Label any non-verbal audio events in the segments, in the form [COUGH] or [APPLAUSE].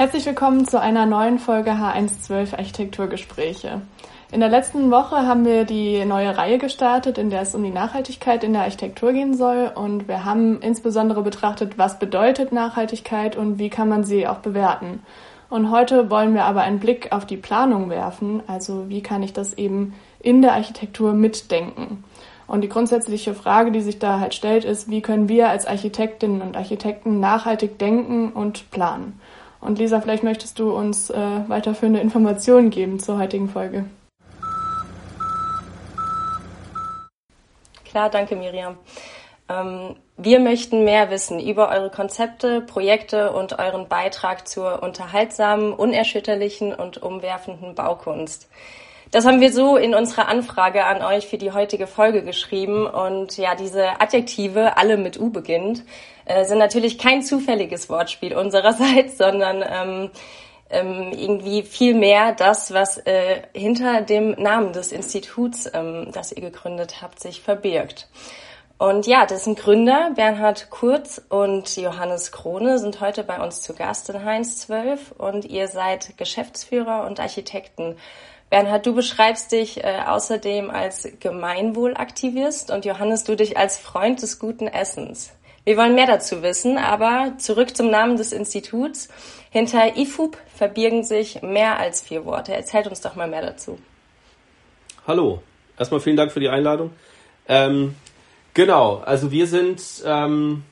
Herzlich willkommen zu einer neuen Folge H112 Architekturgespräche. In der letzten Woche haben wir die neue Reihe gestartet, in der es um die Nachhaltigkeit in der Architektur gehen soll. Und wir haben insbesondere betrachtet, was bedeutet Nachhaltigkeit und wie kann man sie auch bewerten. Und heute wollen wir aber einen Blick auf die Planung werfen, also wie kann ich das eben in der Architektur mitdenken. Und die grundsätzliche Frage, die sich da halt stellt, ist, wie können wir als Architektinnen und Architekten nachhaltig denken und planen? Und Lisa, vielleicht möchtest du uns äh, weiterführende Informationen geben zur heutigen Folge. Klar, danke Miriam. Ähm, wir möchten mehr wissen über eure Konzepte, Projekte und euren Beitrag zur unterhaltsamen, unerschütterlichen und umwerfenden Baukunst. Das haben wir so in unserer Anfrage an euch für die heutige Folge geschrieben. Und ja, diese Adjektive, alle mit U beginnt, äh, sind natürlich kein zufälliges Wortspiel unsererseits, [LAUGHS] sondern ähm, ähm, irgendwie viel mehr das, was äh, hinter dem Namen des Instituts, ähm, das ihr gegründet habt, sich verbirgt. Und ja, dessen Gründer Bernhard Kurz und Johannes Krone sind heute bei uns zu Gast in Heinz 12 und ihr seid Geschäftsführer und Architekten Bernhard, du beschreibst dich äh, außerdem als Gemeinwohlaktivist und Johannes, du dich als Freund des guten Essens. Wir wollen mehr dazu wissen, aber zurück zum Namen des Instituts. Hinter IFUB verbirgen sich mehr als vier Worte. Erzählt uns doch mal mehr dazu. Hallo, erstmal vielen Dank für die Einladung. Ähm, genau, also wir sind ähm,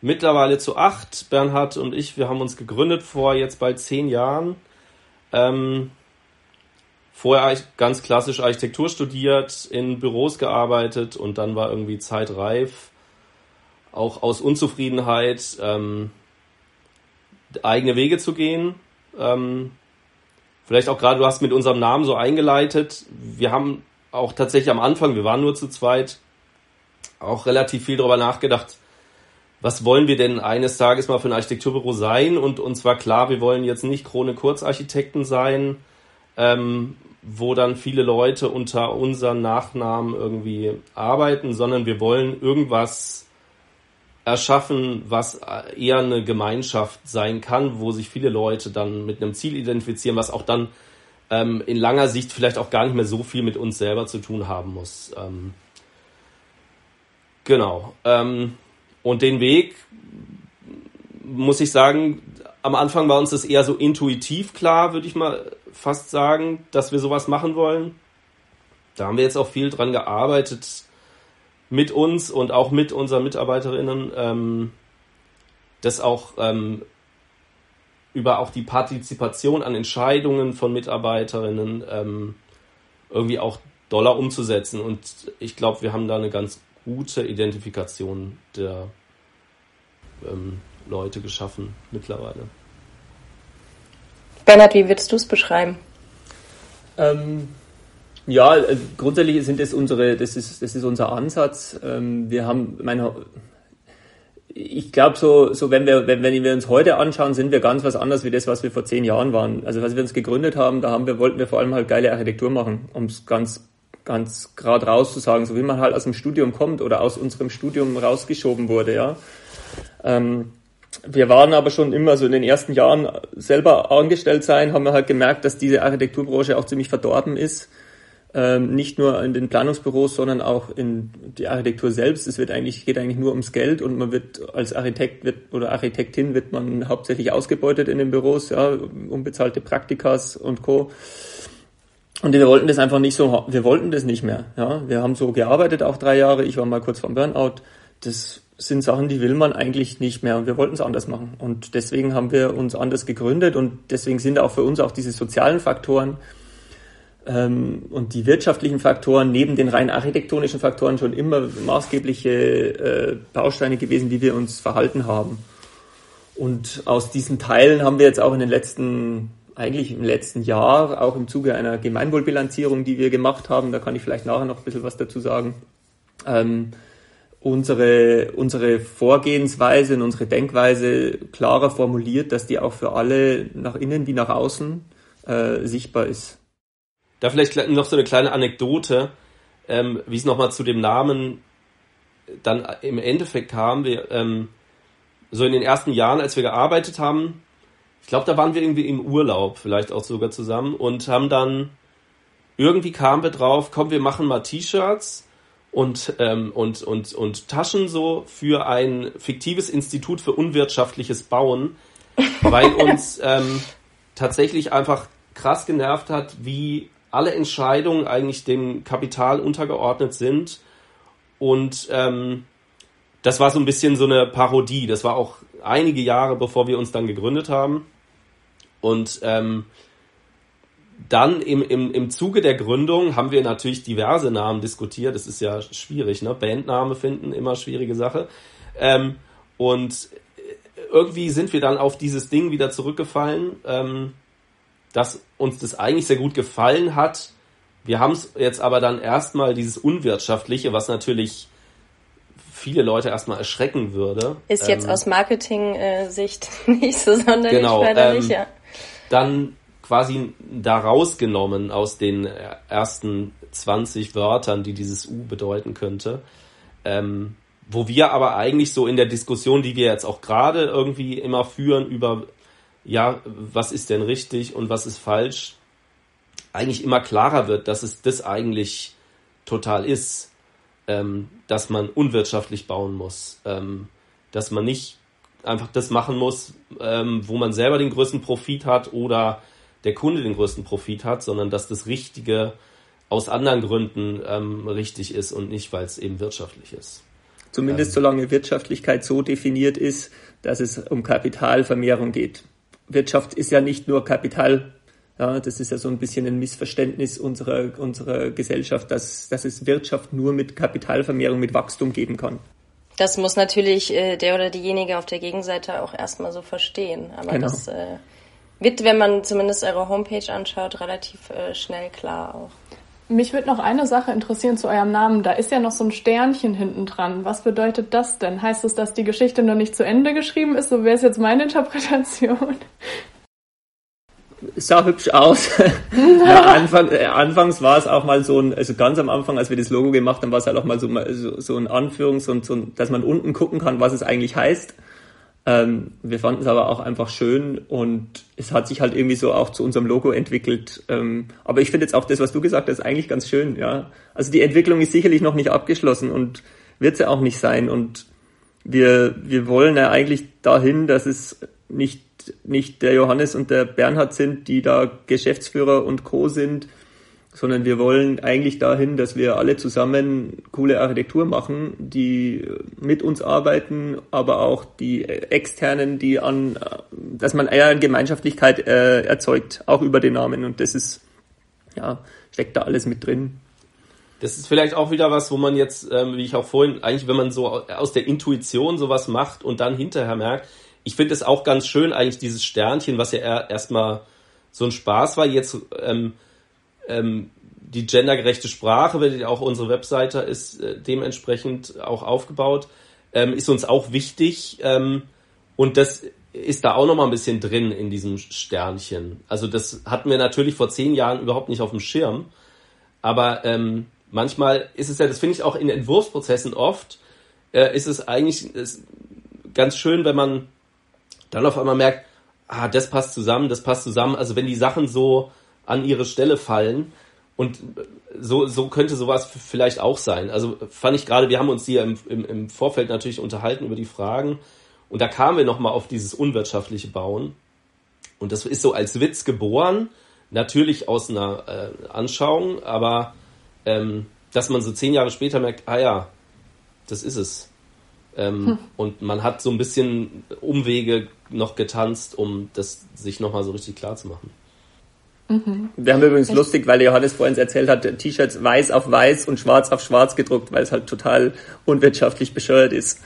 mittlerweile zu acht. Bernhard und ich, wir haben uns gegründet vor jetzt bald zehn Jahren. Ähm, vorher ganz klassisch Architektur studiert, in Büros gearbeitet und dann war irgendwie Zeit reif, auch aus Unzufriedenheit ähm, eigene Wege zu gehen. Ähm, vielleicht auch gerade, du hast mit unserem Namen so eingeleitet. Wir haben auch tatsächlich am Anfang, wir waren nur zu zweit, auch relativ viel darüber nachgedacht, was wollen wir denn eines Tages mal für ein Architekturbüro sein? Und uns war klar, wir wollen jetzt nicht Krone Kurzarchitekten sein, ähm, wo dann viele Leute unter unseren Nachnamen irgendwie arbeiten, sondern wir wollen irgendwas erschaffen, was eher eine Gemeinschaft sein kann, wo sich viele Leute dann mit einem Ziel identifizieren, was auch dann ähm, in langer Sicht vielleicht auch gar nicht mehr so viel mit uns selber zu tun haben muss. Ähm, genau. Ähm, und den Weg, muss ich sagen, am Anfang war uns das eher so intuitiv klar, würde ich mal fast sagen, dass wir sowas machen wollen. Da haben wir jetzt auch viel dran gearbeitet mit uns und auch mit unseren Mitarbeiterinnen, ähm, das auch ähm, über auch die Partizipation an Entscheidungen von Mitarbeiterinnen ähm, irgendwie auch doller umzusetzen. Und ich glaube, wir haben da eine ganz gute Identifikation der ähm, Leute geschaffen mittlerweile. Bernhard, wie würdest du es beschreiben? Ähm, ja, äh, grundsätzlich sind das unsere, das ist, das ist unser Ansatz. Ähm, wir haben, meine, ich glaube so, so wenn wir, wenn, wenn wir uns heute anschauen, sind wir ganz was anderes wie das, was wir vor zehn Jahren waren. Also als wir uns gegründet haben, da haben wir, wollten wir vor allem halt geile Architektur machen, um es ganz, ganz gerade raus zu sagen, so wie man halt aus dem Studium kommt oder aus unserem Studium rausgeschoben wurde, ja. Ähm, wir waren aber schon immer so in den ersten Jahren selber angestellt sein, haben wir halt gemerkt, dass diese Architekturbranche auch ziemlich verdorben ist. Ähm, nicht nur in den Planungsbüros, sondern auch in die Architektur selbst. Es wird eigentlich, geht eigentlich nur ums Geld und man wird als Architekt wird, oder Architektin wird man hauptsächlich ausgebeutet in den Büros, ja, unbezahlte Praktikas und Co. Und wir wollten das einfach nicht so, wir wollten das nicht mehr. Ja, wir haben so gearbeitet auch drei Jahre. Ich war mal kurz vom Burnout. Das sind Sachen, die will man eigentlich nicht mehr und wir wollten es anders machen. Und deswegen haben wir uns anders gegründet und deswegen sind auch für uns auch diese sozialen Faktoren ähm, und die wirtschaftlichen Faktoren neben den rein architektonischen Faktoren schon immer maßgebliche äh, Bausteine gewesen, wie wir uns verhalten haben. Und aus diesen Teilen haben wir jetzt auch in den letzten, eigentlich im letzten Jahr, auch im Zuge einer Gemeinwohlbilanzierung, die wir gemacht haben, da kann ich vielleicht nachher noch ein bisschen was dazu sagen, ähm, unsere, unsere Vorgehensweise und unsere Denkweise klarer formuliert, dass die auch für alle nach innen wie nach außen äh, sichtbar ist. Da vielleicht noch so eine kleine Anekdote, ähm, wie es nochmal zu dem Namen dann im Endeffekt kam. Wir, ähm, so in den ersten Jahren, als wir gearbeitet haben, ich glaube, da waren wir irgendwie im Urlaub, vielleicht auch sogar zusammen und haben dann irgendwie kamen wir drauf, komm, wir machen mal T-Shirts und, ähm, und, und, und Taschen so für ein fiktives Institut für unwirtschaftliches Bauen, weil [LAUGHS] uns ähm, tatsächlich einfach krass genervt hat, wie alle Entscheidungen eigentlich dem Kapital untergeordnet sind. Und ähm, das war so ein bisschen so eine Parodie. Das war auch einige Jahre, bevor wir uns dann gegründet haben. Und ähm, dann im, im, im Zuge der Gründung haben wir natürlich diverse Namen diskutiert. Das ist ja schwierig, ne? Bandname finden, immer schwierige Sache. Ähm, und irgendwie sind wir dann auf dieses Ding wieder zurückgefallen, ähm, dass uns das eigentlich sehr gut gefallen hat. Wir haben es jetzt aber dann erstmal dieses Unwirtschaftliche, was natürlich viele Leute erstmal erschrecken würde. Ist jetzt ähm, aus Marketing-Sicht [LAUGHS] nicht so sonderlich genau, förderlich, ähm, ja. Dann quasi da rausgenommen aus den ersten 20 Wörtern, die dieses U bedeuten könnte. Ähm, wo wir aber eigentlich so in der Diskussion, die wir jetzt auch gerade irgendwie immer führen über, ja, was ist denn richtig und was ist falsch, eigentlich immer klarer wird, dass es das eigentlich total ist, ähm, dass man unwirtschaftlich bauen muss, ähm, dass man nicht einfach das machen muss, ähm, wo man selber den größten Profit hat oder der Kunde den größten Profit hat, sondern dass das Richtige aus anderen Gründen ähm, richtig ist und nicht, weil es eben wirtschaftlich ist. Zumindest ähm, solange Wirtschaftlichkeit so definiert ist, dass es um Kapitalvermehrung geht. Wirtschaft ist ja nicht nur Kapital. Ja, das ist ja so ein bisschen ein Missverständnis unserer, unserer Gesellschaft, dass, dass es Wirtschaft nur mit Kapitalvermehrung, mit Wachstum geben kann. Das muss natürlich äh, der oder diejenige auf der Gegenseite auch erstmal so verstehen. Aber genau. das äh, wird, wenn man zumindest eure Homepage anschaut, relativ äh, schnell klar auch. Mich würde noch eine Sache interessieren zu eurem Namen. Da ist ja noch so ein Sternchen hinten dran. Was bedeutet das denn? Heißt es, dass die Geschichte noch nicht zu Ende geschrieben ist? So wäre es jetzt meine Interpretation. Es sah hübsch aus. [LAUGHS] ja, Anfang, äh, anfangs war es auch mal so ein, also ganz am Anfang, als wir das Logo gemacht haben, war es halt auch mal so, so, so ein Anführungs- und so, dass man unten gucken kann, was es eigentlich heißt. Ähm, wir fanden es aber auch einfach schön und es hat sich halt irgendwie so auch zu unserem Logo entwickelt. Ähm, aber ich finde jetzt auch das, was du gesagt hast, eigentlich ganz schön, ja. Also die Entwicklung ist sicherlich noch nicht abgeschlossen und wird sie auch nicht sein. Und wir, wir wollen ja eigentlich dahin, dass es nicht, nicht der Johannes und der Bernhard sind, die da Geschäftsführer und Co. sind, sondern wir wollen eigentlich dahin, dass wir alle zusammen coole Architektur machen, die mit uns arbeiten, aber auch die externen, die an, dass man eher Gemeinschaftlichkeit äh, erzeugt, auch über den Namen. Und das ist, ja, steckt da alles mit drin. Das ist vielleicht auch wieder was, wo man jetzt, ähm, wie ich auch vorhin, eigentlich, wenn man so aus der Intuition sowas macht und dann hinterher merkt, ich finde es auch ganz schön, eigentlich dieses Sternchen, was ja erstmal so ein Spaß war, jetzt ähm, ähm, die gendergerechte Sprache, weil auch unsere Webseite ist äh, dementsprechend auch aufgebaut, ähm, ist uns auch wichtig. Ähm, und das ist da auch noch mal ein bisschen drin in diesem Sternchen. Also das hatten wir natürlich vor zehn Jahren überhaupt nicht auf dem Schirm. Aber ähm, manchmal ist es ja, das finde ich auch in Entwurfsprozessen oft, äh, ist es eigentlich ist ganz schön, wenn man dann auf einmal merkt, ah, das passt zusammen, das passt zusammen. Also wenn die Sachen so an ihre Stelle fallen. Und so, so könnte sowas vielleicht auch sein. Also fand ich gerade, wir haben uns hier im, im, im Vorfeld natürlich unterhalten über die Fragen. Und da kamen wir nochmal auf dieses unwirtschaftliche Bauen. Und das ist so als Witz geboren, natürlich aus einer äh, Anschauung, aber ähm, dass man so zehn Jahre später merkt, ah ja, das ist es. Ähm, hm. Und man hat so ein bisschen Umwege noch getanzt, um das sich nochmal so richtig klar zu machen. Mhm. Wir haben übrigens Echt? lustig, weil Johannes vorhin erzählt hat, T-Shirts weiß auf weiß und schwarz auf schwarz gedruckt, weil es halt total unwirtschaftlich bescheuert ist.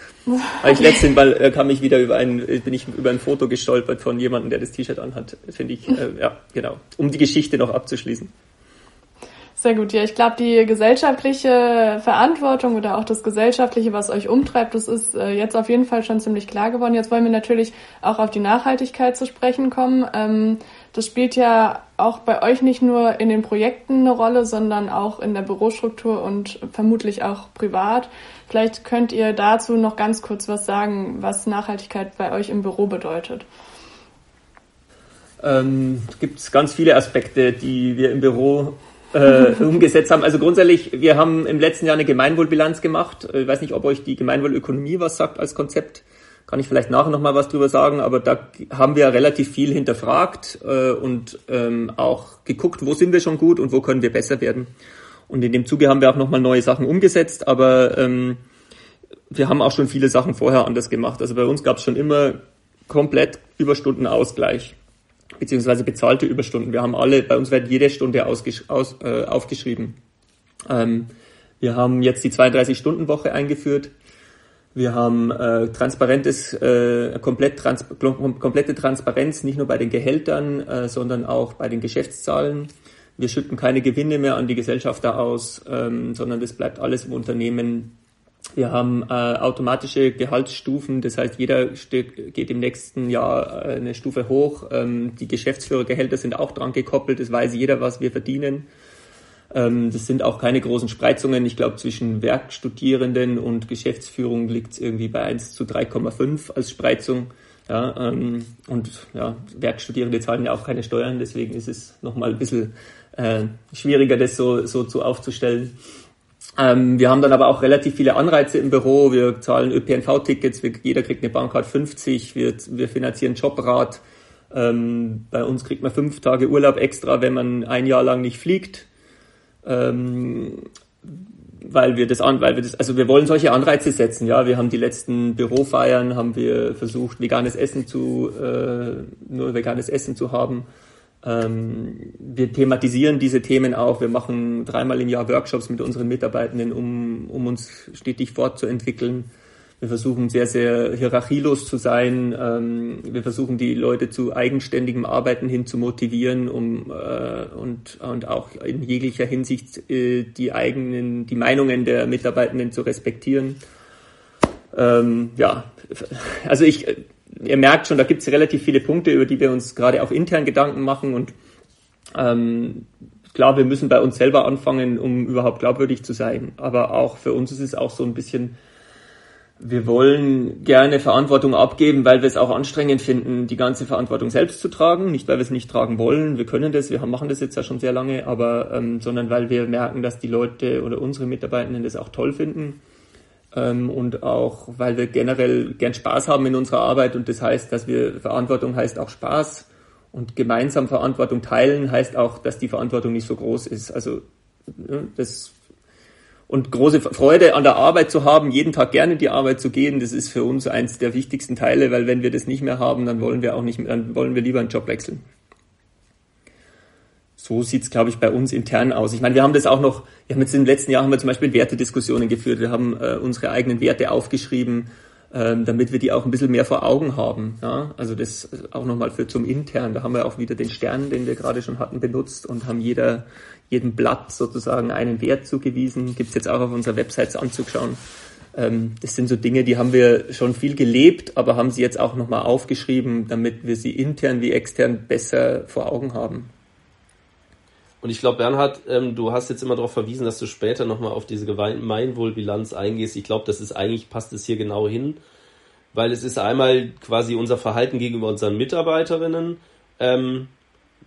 Aber ich letztens Mal äh, kam ich wieder über ein, bin ich über ein Foto gestolpert von jemandem, der das T-Shirt anhat. Finde ich, äh, ja, genau. Um die Geschichte noch abzuschließen. Sehr gut, ja. Ich glaube, die gesellschaftliche Verantwortung oder auch das Gesellschaftliche, was euch umtreibt, das ist äh, jetzt auf jeden Fall schon ziemlich klar geworden. Jetzt wollen wir natürlich auch auf die Nachhaltigkeit zu sprechen kommen. Ähm, das spielt ja auch bei euch nicht nur in den Projekten eine Rolle, sondern auch in der Bürostruktur und vermutlich auch privat. Vielleicht könnt ihr dazu noch ganz kurz was sagen, was Nachhaltigkeit bei euch im Büro bedeutet. ähm, gibt ganz viele Aspekte, die wir im Büro äh, [LAUGHS] umgesetzt haben. Also grundsätzlich, wir haben im letzten Jahr eine Gemeinwohlbilanz gemacht. Ich weiß nicht, ob euch die Gemeinwohlökonomie was sagt als Konzept. Kann ich vielleicht nachher nochmal was drüber sagen, aber da haben wir relativ viel hinterfragt äh, und ähm, auch geguckt, wo sind wir schon gut und wo können wir besser werden. Und in dem Zuge haben wir auch nochmal neue Sachen umgesetzt, aber ähm, wir haben auch schon viele Sachen vorher anders gemacht. Also bei uns gab es schon immer komplett Überstundenausgleich beziehungsweise bezahlte Überstunden. Wir haben alle, bei uns wird jede Stunde ausgesch aus, äh, aufgeschrieben. Ähm, wir haben jetzt die 32-Stunden-Woche eingeführt. Wir haben äh, transparentes, äh, komplett trans komplette Transparenz, nicht nur bei den Gehältern, äh, sondern auch bei den Geschäftszahlen. Wir schütten keine Gewinne mehr an die Gesellschafter aus, ähm, sondern das bleibt alles im Unternehmen wir haben äh, automatische Gehaltsstufen, das heißt, jeder geht im nächsten Jahr äh, eine Stufe hoch. Ähm, die Geschäftsführergehälter sind auch dran gekoppelt, das weiß jeder, was wir verdienen. Ähm, das sind auch keine großen Spreizungen. Ich glaube, zwischen Werkstudierenden und Geschäftsführung liegt es irgendwie bei 1 zu 3,5 als Spreizung. Ja, ähm, und ja, Werkstudierende zahlen ja auch keine Steuern, deswegen ist es nochmal ein bisschen äh, schwieriger, das so, so zu aufzustellen. Ähm, wir haben dann aber auch relativ viele Anreize im Büro. Wir zahlen ÖPNV-Tickets, jeder kriegt eine Bahncard 50, wir, wir finanzieren Jobrad. Ähm, bei uns kriegt man fünf Tage Urlaub extra, wenn man ein Jahr lang nicht fliegt. Ähm, weil wir das an, weil wir das, also wir wollen solche Anreize setzen, ja. Wir haben die letzten Bürofeiern, haben wir versucht, veganes Essen zu, äh, nur veganes Essen zu haben. Ähm, wir thematisieren diese Themen auch. Wir machen dreimal im Jahr Workshops mit unseren Mitarbeitenden, um, um uns stetig fortzuentwickeln. Wir versuchen sehr, sehr hierarchielos zu sein. Ähm, wir versuchen die Leute zu eigenständigem Arbeiten hin zu motivieren, um äh, und, und auch in jeglicher Hinsicht äh, die eigenen, die Meinungen der Mitarbeitenden zu respektieren. Ähm, ja, also ich ihr merkt schon, da gibt es relativ viele Punkte, über die wir uns gerade auch intern Gedanken machen und ähm, klar, wir müssen bei uns selber anfangen, um überhaupt glaubwürdig zu sein. Aber auch für uns ist es auch so ein bisschen, wir wollen gerne Verantwortung abgeben, weil wir es auch anstrengend finden, die ganze Verantwortung selbst zu tragen. Nicht, weil wir es nicht tragen wollen, wir können das, wir machen das jetzt ja schon sehr lange, aber ähm, sondern weil wir merken, dass die Leute oder unsere Mitarbeitenden das auch toll finden ähm, und auch, weil wir generell gern Spaß haben in unserer Arbeit und das heißt, dass wir Verantwortung heißt auch Spaß und gemeinsam Verantwortung teilen heißt auch, dass die Verantwortung nicht so groß ist. Also das und große Freude an der Arbeit zu haben, jeden Tag gerne in die Arbeit zu gehen, das ist für uns eins der wichtigsten Teile, weil wenn wir das nicht mehr haben, dann wollen wir auch nicht dann wollen wir lieber einen Job wechseln so sieht's, glaube ich, bei uns intern aus. Ich meine, wir haben das auch noch, wir haben jetzt im letzten Jahr haben wir zum Beispiel Wertediskussionen geführt. Wir haben äh, unsere eigenen Werte aufgeschrieben, ähm, damit wir die auch ein bisschen mehr vor Augen haben. Ja? Also das auch nochmal für zum intern. Da haben wir auch wieder den Stern, den wir gerade schon hatten, benutzt und haben jeder, jedem Blatt sozusagen einen Wert zugewiesen. Gibt's jetzt auch auf unserer Website anzuschauen. Ähm, das sind so Dinge, die haben wir schon viel gelebt, aber haben sie jetzt auch nochmal aufgeschrieben, damit wir sie intern wie extern besser vor Augen haben. Und ich glaube, Bernhard, ähm, du hast jetzt immer darauf verwiesen, dass du später nochmal auf diese Gemeinwohlbilanz eingehst. Ich glaube, das ist eigentlich, passt es hier genau hin, weil es ist einmal quasi unser Verhalten gegenüber unseren Mitarbeiterinnen, ähm,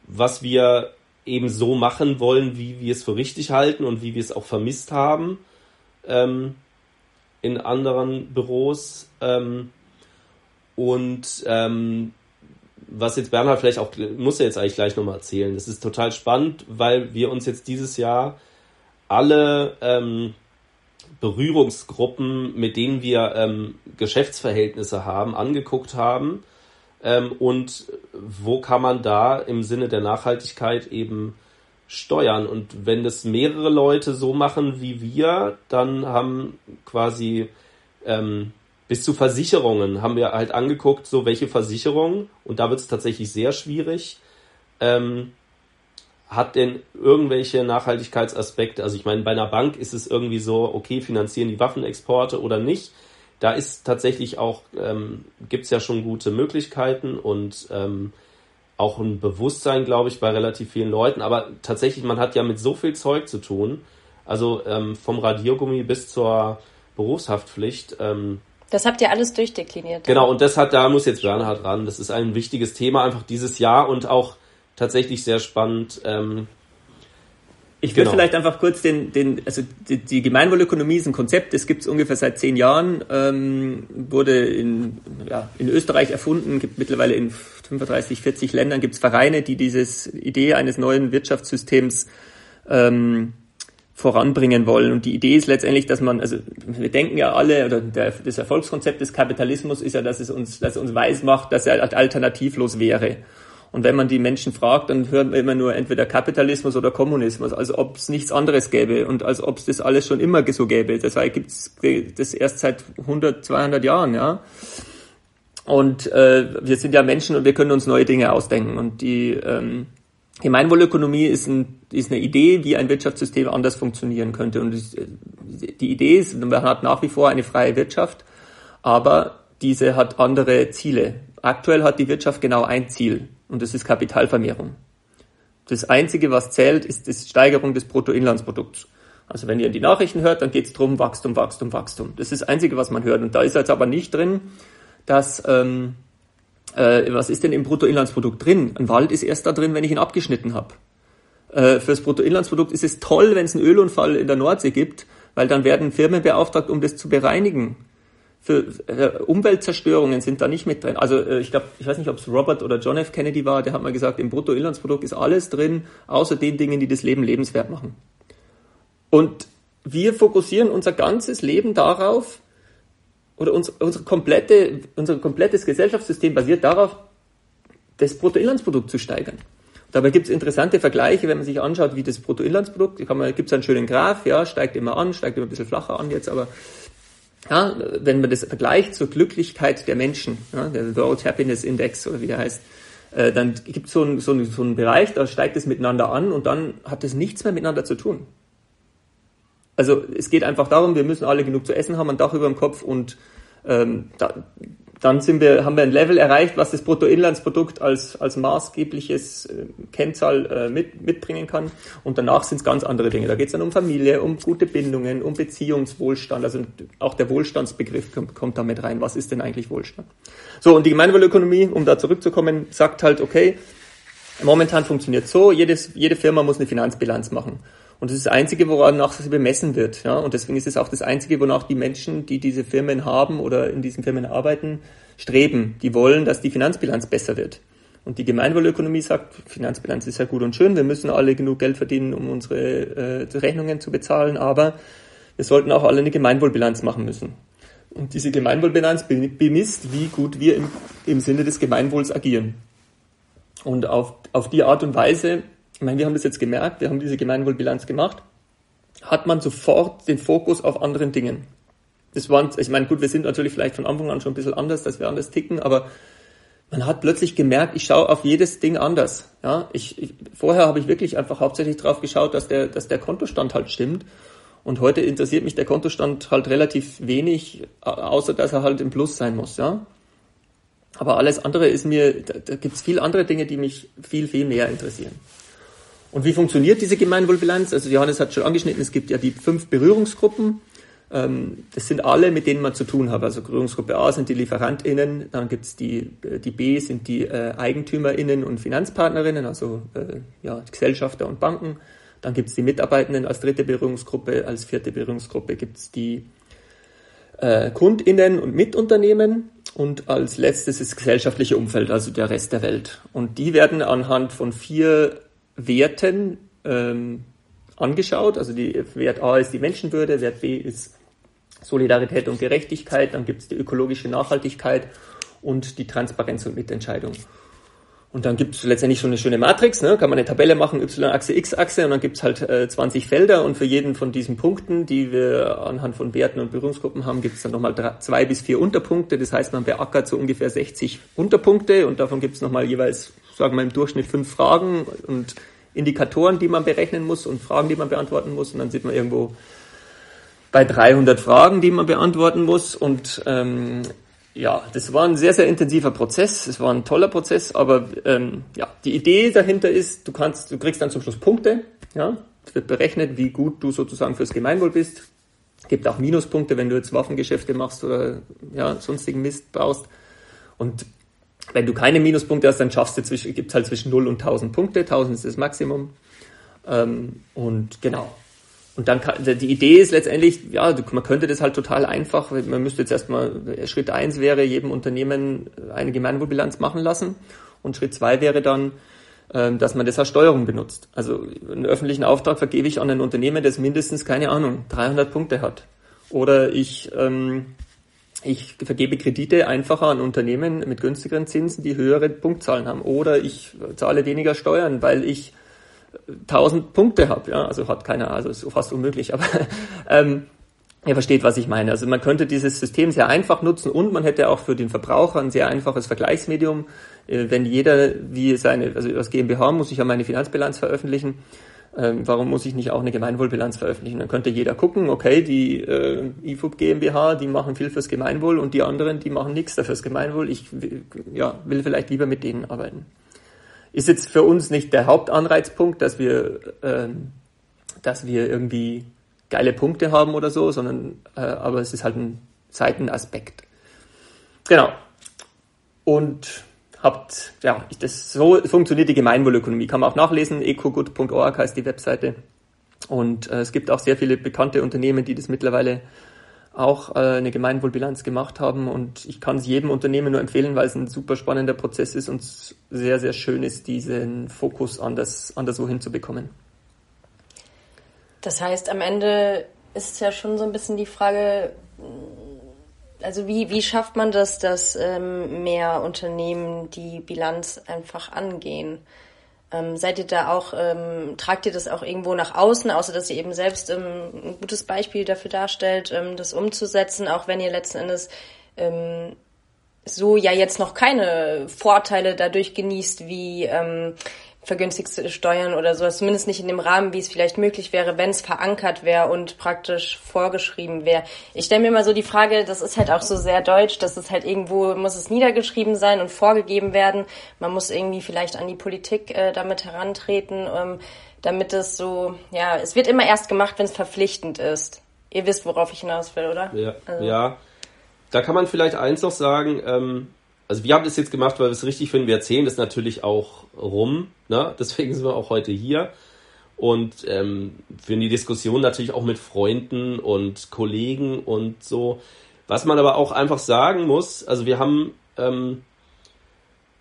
was wir eben so machen wollen, wie wir es für richtig halten und wie wir es auch vermisst haben ähm, in anderen Büros. Ähm, und ähm, was jetzt Bernhard vielleicht auch, muss er jetzt eigentlich gleich nochmal erzählen. Das ist total spannend, weil wir uns jetzt dieses Jahr alle ähm, Berührungsgruppen, mit denen wir ähm, Geschäftsverhältnisse haben, angeguckt haben. Ähm, und wo kann man da im Sinne der Nachhaltigkeit eben steuern? Und wenn das mehrere Leute so machen wie wir, dann haben quasi ähm, bis zu Versicherungen haben wir halt angeguckt, so welche Versicherung, und da wird es tatsächlich sehr schwierig, ähm, hat denn irgendwelche Nachhaltigkeitsaspekte? Also ich meine, bei einer Bank ist es irgendwie so, okay, finanzieren die Waffenexporte oder nicht? Da ist tatsächlich auch, ähm, gibt es ja schon gute Möglichkeiten und ähm, auch ein Bewusstsein, glaube ich, bei relativ vielen Leuten. Aber tatsächlich, man hat ja mit so viel Zeug zu tun. Also ähm, vom Radiergummi bis zur Berufshaftpflicht. Ähm, Das habt ihr alles durchdekliniert. Genau, und das hat, da muss jetzt Bernhard ran. Das ist ein wichtiges Thema einfach dieses Jahr und auch tatsächlich sehr spannend. Ähm, ich würde genau. vielleicht einfach kurz den, den also die, die Gemeinwohlökonomie ist ein Konzept, das gibt es ungefähr seit zehn Jahren, ähm, wurde in, ja, in Österreich erfunden, gibt mittlerweile in 35, 40 Ländern gibt es Vereine, die dieses Idee eines neuen Wirtschaftssystems ähm, voranbringen wollen. Und die Idee ist letztendlich, dass man, also wir denken ja alle, oder der, das Erfolgskonzept des Kapitalismus ist ja, dass es uns, dass es uns weiß macht, dass er alternativlos wäre. Und wenn man die Menschen fragt, dann hört man immer nur entweder Kapitalismus oder Kommunismus, als ob es nichts anderes gäbe und als ob es das alles schon immer so gäbe. Das gibt es das erst seit 100, 200 Jahren, ja. Und äh, wir sind ja Menschen und wir können uns neue Dinge ausdenken. Und die ähm, Gemeinwohlökonomie ist, ein, ist eine Idee, wie ein Wirtschaftssystem anders funktionieren könnte. Und die Idee ist, man hat nach wie vor eine freie Wirtschaft, aber diese hat andere Ziele. Aktuell hat die Wirtschaft genau ein Ziel und das ist Kapitalvermehrung. Das Einzige, was zählt, ist die Steigerung des Bruttoinlandsprodukts. Also wenn ihr die Nachrichten hört, dann geht es darum, Wachstum, Wachstum, Wachstum. Das ist das Einzige, was man hört. Und da ist jetzt aber nicht drin, dass, ähm, äh, was ist denn im Bruttoinlandsprodukt drin? Ein Wald ist erst da drin, wenn ich ihn abgeschnitten habe. Äh, fürs Bruttoinlandsprodukt ist es toll, wenn es einen Ölunfall in der Nordsee gibt, weil dann werden Firmen beauftragt, um das zu bereinigen für äh, Umweltzerstörungen sind da nicht mit drin. Also äh, ich glaube, ich weiß nicht, ob es Robert oder John F. Kennedy war, der hat mal gesagt, im Bruttoinlandsprodukt ist alles drin, außer den Dingen, die das Leben lebenswert machen. Und wir fokussieren unser ganzes Leben darauf, oder uns, unsere komplette, unser komplettes Gesellschaftssystem basiert darauf, das Bruttoinlandsprodukt zu steigern. Dabei gibt es interessante Vergleiche, wenn man sich anschaut, wie das Bruttoinlandsprodukt, gibt es einen schönen Graph, ja, steigt immer an, steigt immer ein bisschen flacher an jetzt, aber ja, wenn man das vergleicht zur Glücklichkeit der Menschen, ja, der World Happiness Index oder wie der heißt, äh, dann gibt es so, ein, so, ein, so einen Bereich, da steigt es miteinander an und dann hat es nichts mehr miteinander zu tun. Also es geht einfach darum, wir müssen alle genug zu essen haben, ein Dach über dem Kopf und ähm, da, dann sind wir, haben wir ein Level erreicht, was das Bruttoinlandsprodukt als, als maßgebliches äh, Kennzahl äh, mit, mitbringen kann. Und danach sind es ganz andere Dinge. Da geht es dann um Familie, um gute Bindungen, um Beziehungswohlstand. Also auch der Wohlstandsbegriff kommt, kommt da mit rein. Was ist denn eigentlich Wohlstand? So, und die Gemeinwohlökonomie, um da zurückzukommen, sagt halt, okay, momentan funktioniert so, jedes, jede Firma muss eine Finanzbilanz machen. Und das ist das Einzige, woran sie bemessen wird. Ja? Und deswegen ist es auch das Einzige, wonach die Menschen, die diese Firmen haben oder in diesen Firmen arbeiten, streben. Die wollen, dass die Finanzbilanz besser wird. Und die Gemeinwohlökonomie sagt, Finanzbilanz ist ja gut und schön, wir müssen alle genug Geld verdienen, um unsere äh, Rechnungen zu bezahlen, aber wir sollten auch alle eine Gemeinwohlbilanz machen müssen. Und diese Gemeinwohlbilanz bemisst, wie gut wir im, im Sinne des Gemeinwohls agieren. Und auf, auf die Art und Weise ich meine, wir haben das jetzt gemerkt, wir haben diese Gemeinwohlbilanz gemacht, hat man sofort den Fokus auf anderen Dingen. Das waren, ich meine, gut, wir sind natürlich vielleicht von Anfang an schon ein bisschen anders, dass wir anders ticken, aber man hat plötzlich gemerkt, ich schaue auf jedes Ding anders. Ja, ich, ich vorher habe ich wirklich einfach hauptsächlich drauf geschaut, dass der, dass der Kontostand halt stimmt. Und heute interessiert mich der Kontostand halt relativ wenig, außer dass er halt im Plus sein muss, ja. Aber alles andere ist mir, da, da gibt es viel andere Dinge, die mich viel, viel mehr interessieren. Und wie funktioniert diese Gemeinwohlbilanz? Also Johannes hat schon angeschnitten, es gibt ja die fünf Berührungsgruppen. Ähm, das sind alle, mit denen man zu tun hat. Also Berührungsgruppe A sind die LieferantInnen, dann gibt's die, äh, die B sind die äh, EigentümerInnen und Finanzpartnerinnen, also äh, ja, Gesellschafter und Banken. Dann gibt's die Mitarbeitenden als dritte Berührungsgruppe, als vierte Berührungsgruppe gibt's die äh, KundInnen und Mitunternehmen und als letztes das gesellschaftliche Umfeld, also der Rest der Welt. Und die werden anhand von vier Werten ähm, angeschaut. Also die Wert A ist die Menschenwürde, Wert B ist Solidarität und Gerechtigkeit, dann gibt es die ökologische Nachhaltigkeit und die Transparenz und Mitentscheidung. Und dann gibt es letztendlich schon eine schöne Matrix, ne? kann man eine Tabelle machen, Y-Achse, X-Achse und dann gibt es halt äh, 20 Felder und für jeden von diesen Punkten, die wir anhand von Werten und Berührungsgruppen haben, gibt es dann nochmal drei, zwei bis vier Unterpunkte. Das heißt, man beackert so ungefähr 60 Unterpunkte und davon gibt es nochmal jeweils sagen wir im Durchschnitt fünf Fragen und Indikatoren, die man berechnen muss und Fragen, die man beantworten muss. Und dann sieht man irgendwo bei 300 Fragen, die man beantworten muss. Und ähm, ja, das war ein sehr, sehr intensiver Prozess. Es war ein toller Prozess, aber ähm, ja, die Idee dahinter ist, du kannst, du kriegst dann zum Schluss Punkte. Ja, es wird berechnet, wie gut du sozusagen fürs Gemeinwohl bist. Gibt auch Minuspunkte, wenn du jetzt Waffengeschäfte machst oder ja, sonstigen Mist baust. Und wenn du keine Minuspunkte hast, dann schaffst du zwischen, gibt's halt zwischen 0 und 1000 Punkte. 1000 ist das Maximum. Ähm, und genau. Und dann kann, die Idee ist letztendlich, ja, man könnte das halt total einfach, man müsste jetzt erstmal, Schritt eins wäre, jedem Unternehmen eine Gemeinwohlbilanz machen lassen. Und Schritt zwei wäre dann, ähm, dass man das als Steuerung benutzt. Also einen öffentlichen Auftrag vergebe ich an ein Unternehmen, das mindestens, keine Ahnung, 300 Punkte hat. Oder ich, ähm, ich vergebe Kredite einfacher an Unternehmen mit günstigeren Zinsen, die höhere Punktzahlen haben. Oder ich zahle weniger Steuern, weil ich 1000 Punkte habe. Ja, also hat keiner, also ist fast unmöglich. Aber [LAUGHS] ähm, ihr versteht, was ich meine. Also man könnte dieses System sehr einfach nutzen und man hätte auch für den Verbraucher ein sehr einfaches Vergleichsmedium. Äh, wenn jeder wie seine, also als GmbH muss ich ja meine Finanzbilanz veröffentlichen. Ähm, warum muss ich nicht auch eine Gemeinwohlbilanz veröffentlichen? Dann könnte jeder gucken, okay, die äh, IFUB GmbH, die machen viel fürs Gemeinwohl und die anderen, die machen nichts fürs Gemeinwohl. Ich ja, will vielleicht lieber mit denen arbeiten. Ist jetzt für uns nicht der Hauptanreizpunkt, dass wir, ähm, dass wir irgendwie geile Punkte haben oder so, sondern äh, aber es ist halt ein Seitenaspekt. Genau. Und habt, ja, das, so funktioniert die Gemeinwohlökonomie. Kann man auch nachlesen. ecogood.org heißt die Webseite. Und äh, es gibt auch sehr viele bekannte Unternehmen, die das mittlerweile auch äh, eine Gemeinwohlbilanz gemacht haben und ich kann es jedem Unternehmen nur empfehlen, weil es ein super spannender Prozess ist und sehr, sehr schön ist, diesen Fokus an das, an das Wohin zu bekommen. Das heißt, am Ende ist ja schon so ein bisschen die Frage, also wie, wie schafft man das, dass ähm, mehr Unternehmen die Bilanz einfach angehen? Ähm, seid ihr da auch, ähm, tragt ihr das auch irgendwo nach außen, außer dass ihr eben selbst ähm, ein gutes Beispiel dafür darstellt, ähm, das umzusetzen, auch wenn ihr letzten Endes ähm, so ja jetzt noch keine Vorteile dadurch genießt, wie vergünstigste Steuern oder sowas, zumindest nicht in dem Rahmen, wie es vielleicht möglich wäre, wenn es verankert wäre und praktisch vorgeschrieben wäre. Ich stelle mir immer so die Frage, das ist halt auch so sehr deutsch, dass es halt irgendwo muss es niedergeschrieben sein und vorgegeben werden. Man muss irgendwie vielleicht an die Politik äh, damit herantreten, ähm, damit es so, ja, es wird immer erst gemacht, wenn es verpflichtend ist. Ihr wisst, worauf ich hinaus will, oder? Ja, also. ja. Da kann man vielleicht eins noch sagen, ähm, also wir haben das jetzt gemacht, weil wir es richtig finden. Wir erzählen das natürlich auch rum. Ne? [LAUGHS] Deswegen sind wir auch heute hier und ähm, führen die Diskussion natürlich auch mit Freunden und Kollegen und so. Was man aber auch einfach sagen muss, also wir haben, ähm,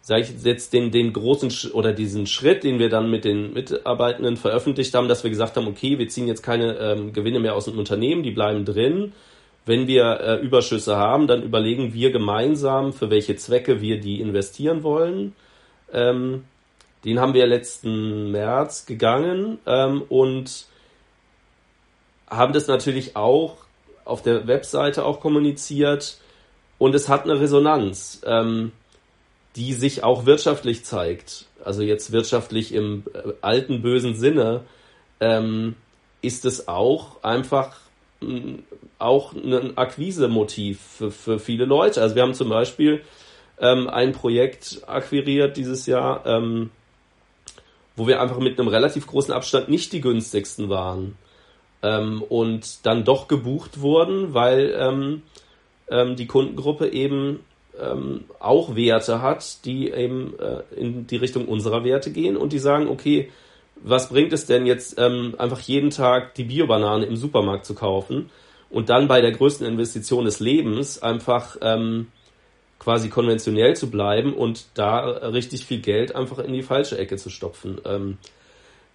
sage ich jetzt den, den großen Sch oder diesen Schritt, den wir dann mit den Mitarbeitenden veröffentlicht haben, dass wir gesagt haben, okay, wir ziehen jetzt keine ähm, Gewinne mehr aus dem Unternehmen, die bleiben drin wenn wir äh, Überschüsse haben, dann überlegen wir gemeinsam, für welche Zwecke wir die investieren wollen. Ähm, den haben wir letzten März gegangen ähm, und haben das natürlich auch auf der Webseite auch kommuniziert und es hat eine Resonanz, ähm, die sich auch wirtschaftlich zeigt. Also jetzt wirtschaftlich im äh, alten bösen Sinne ähm, ist es auch einfach auch ein Akquise-Motiv für, für viele Leute. Also wir haben zum Beispiel ähm, ein Projekt akquiriert dieses Jahr, ähm, wo wir einfach mit einem relativ großen Abstand nicht die günstigsten waren ähm, und dann doch gebucht wurden, weil ähm, ähm, die Kundengruppe eben ähm, auch Werte hat, die eben äh, in die Richtung unserer Werte gehen und die sagen, okay, was bringt es denn jetzt, ähm, einfach jeden Tag die Biobanane im Supermarkt zu kaufen und dann bei der größten Investition des Lebens einfach ähm, quasi konventionell zu bleiben und da richtig viel Geld einfach in die falsche Ecke zu stopfen. Ähm,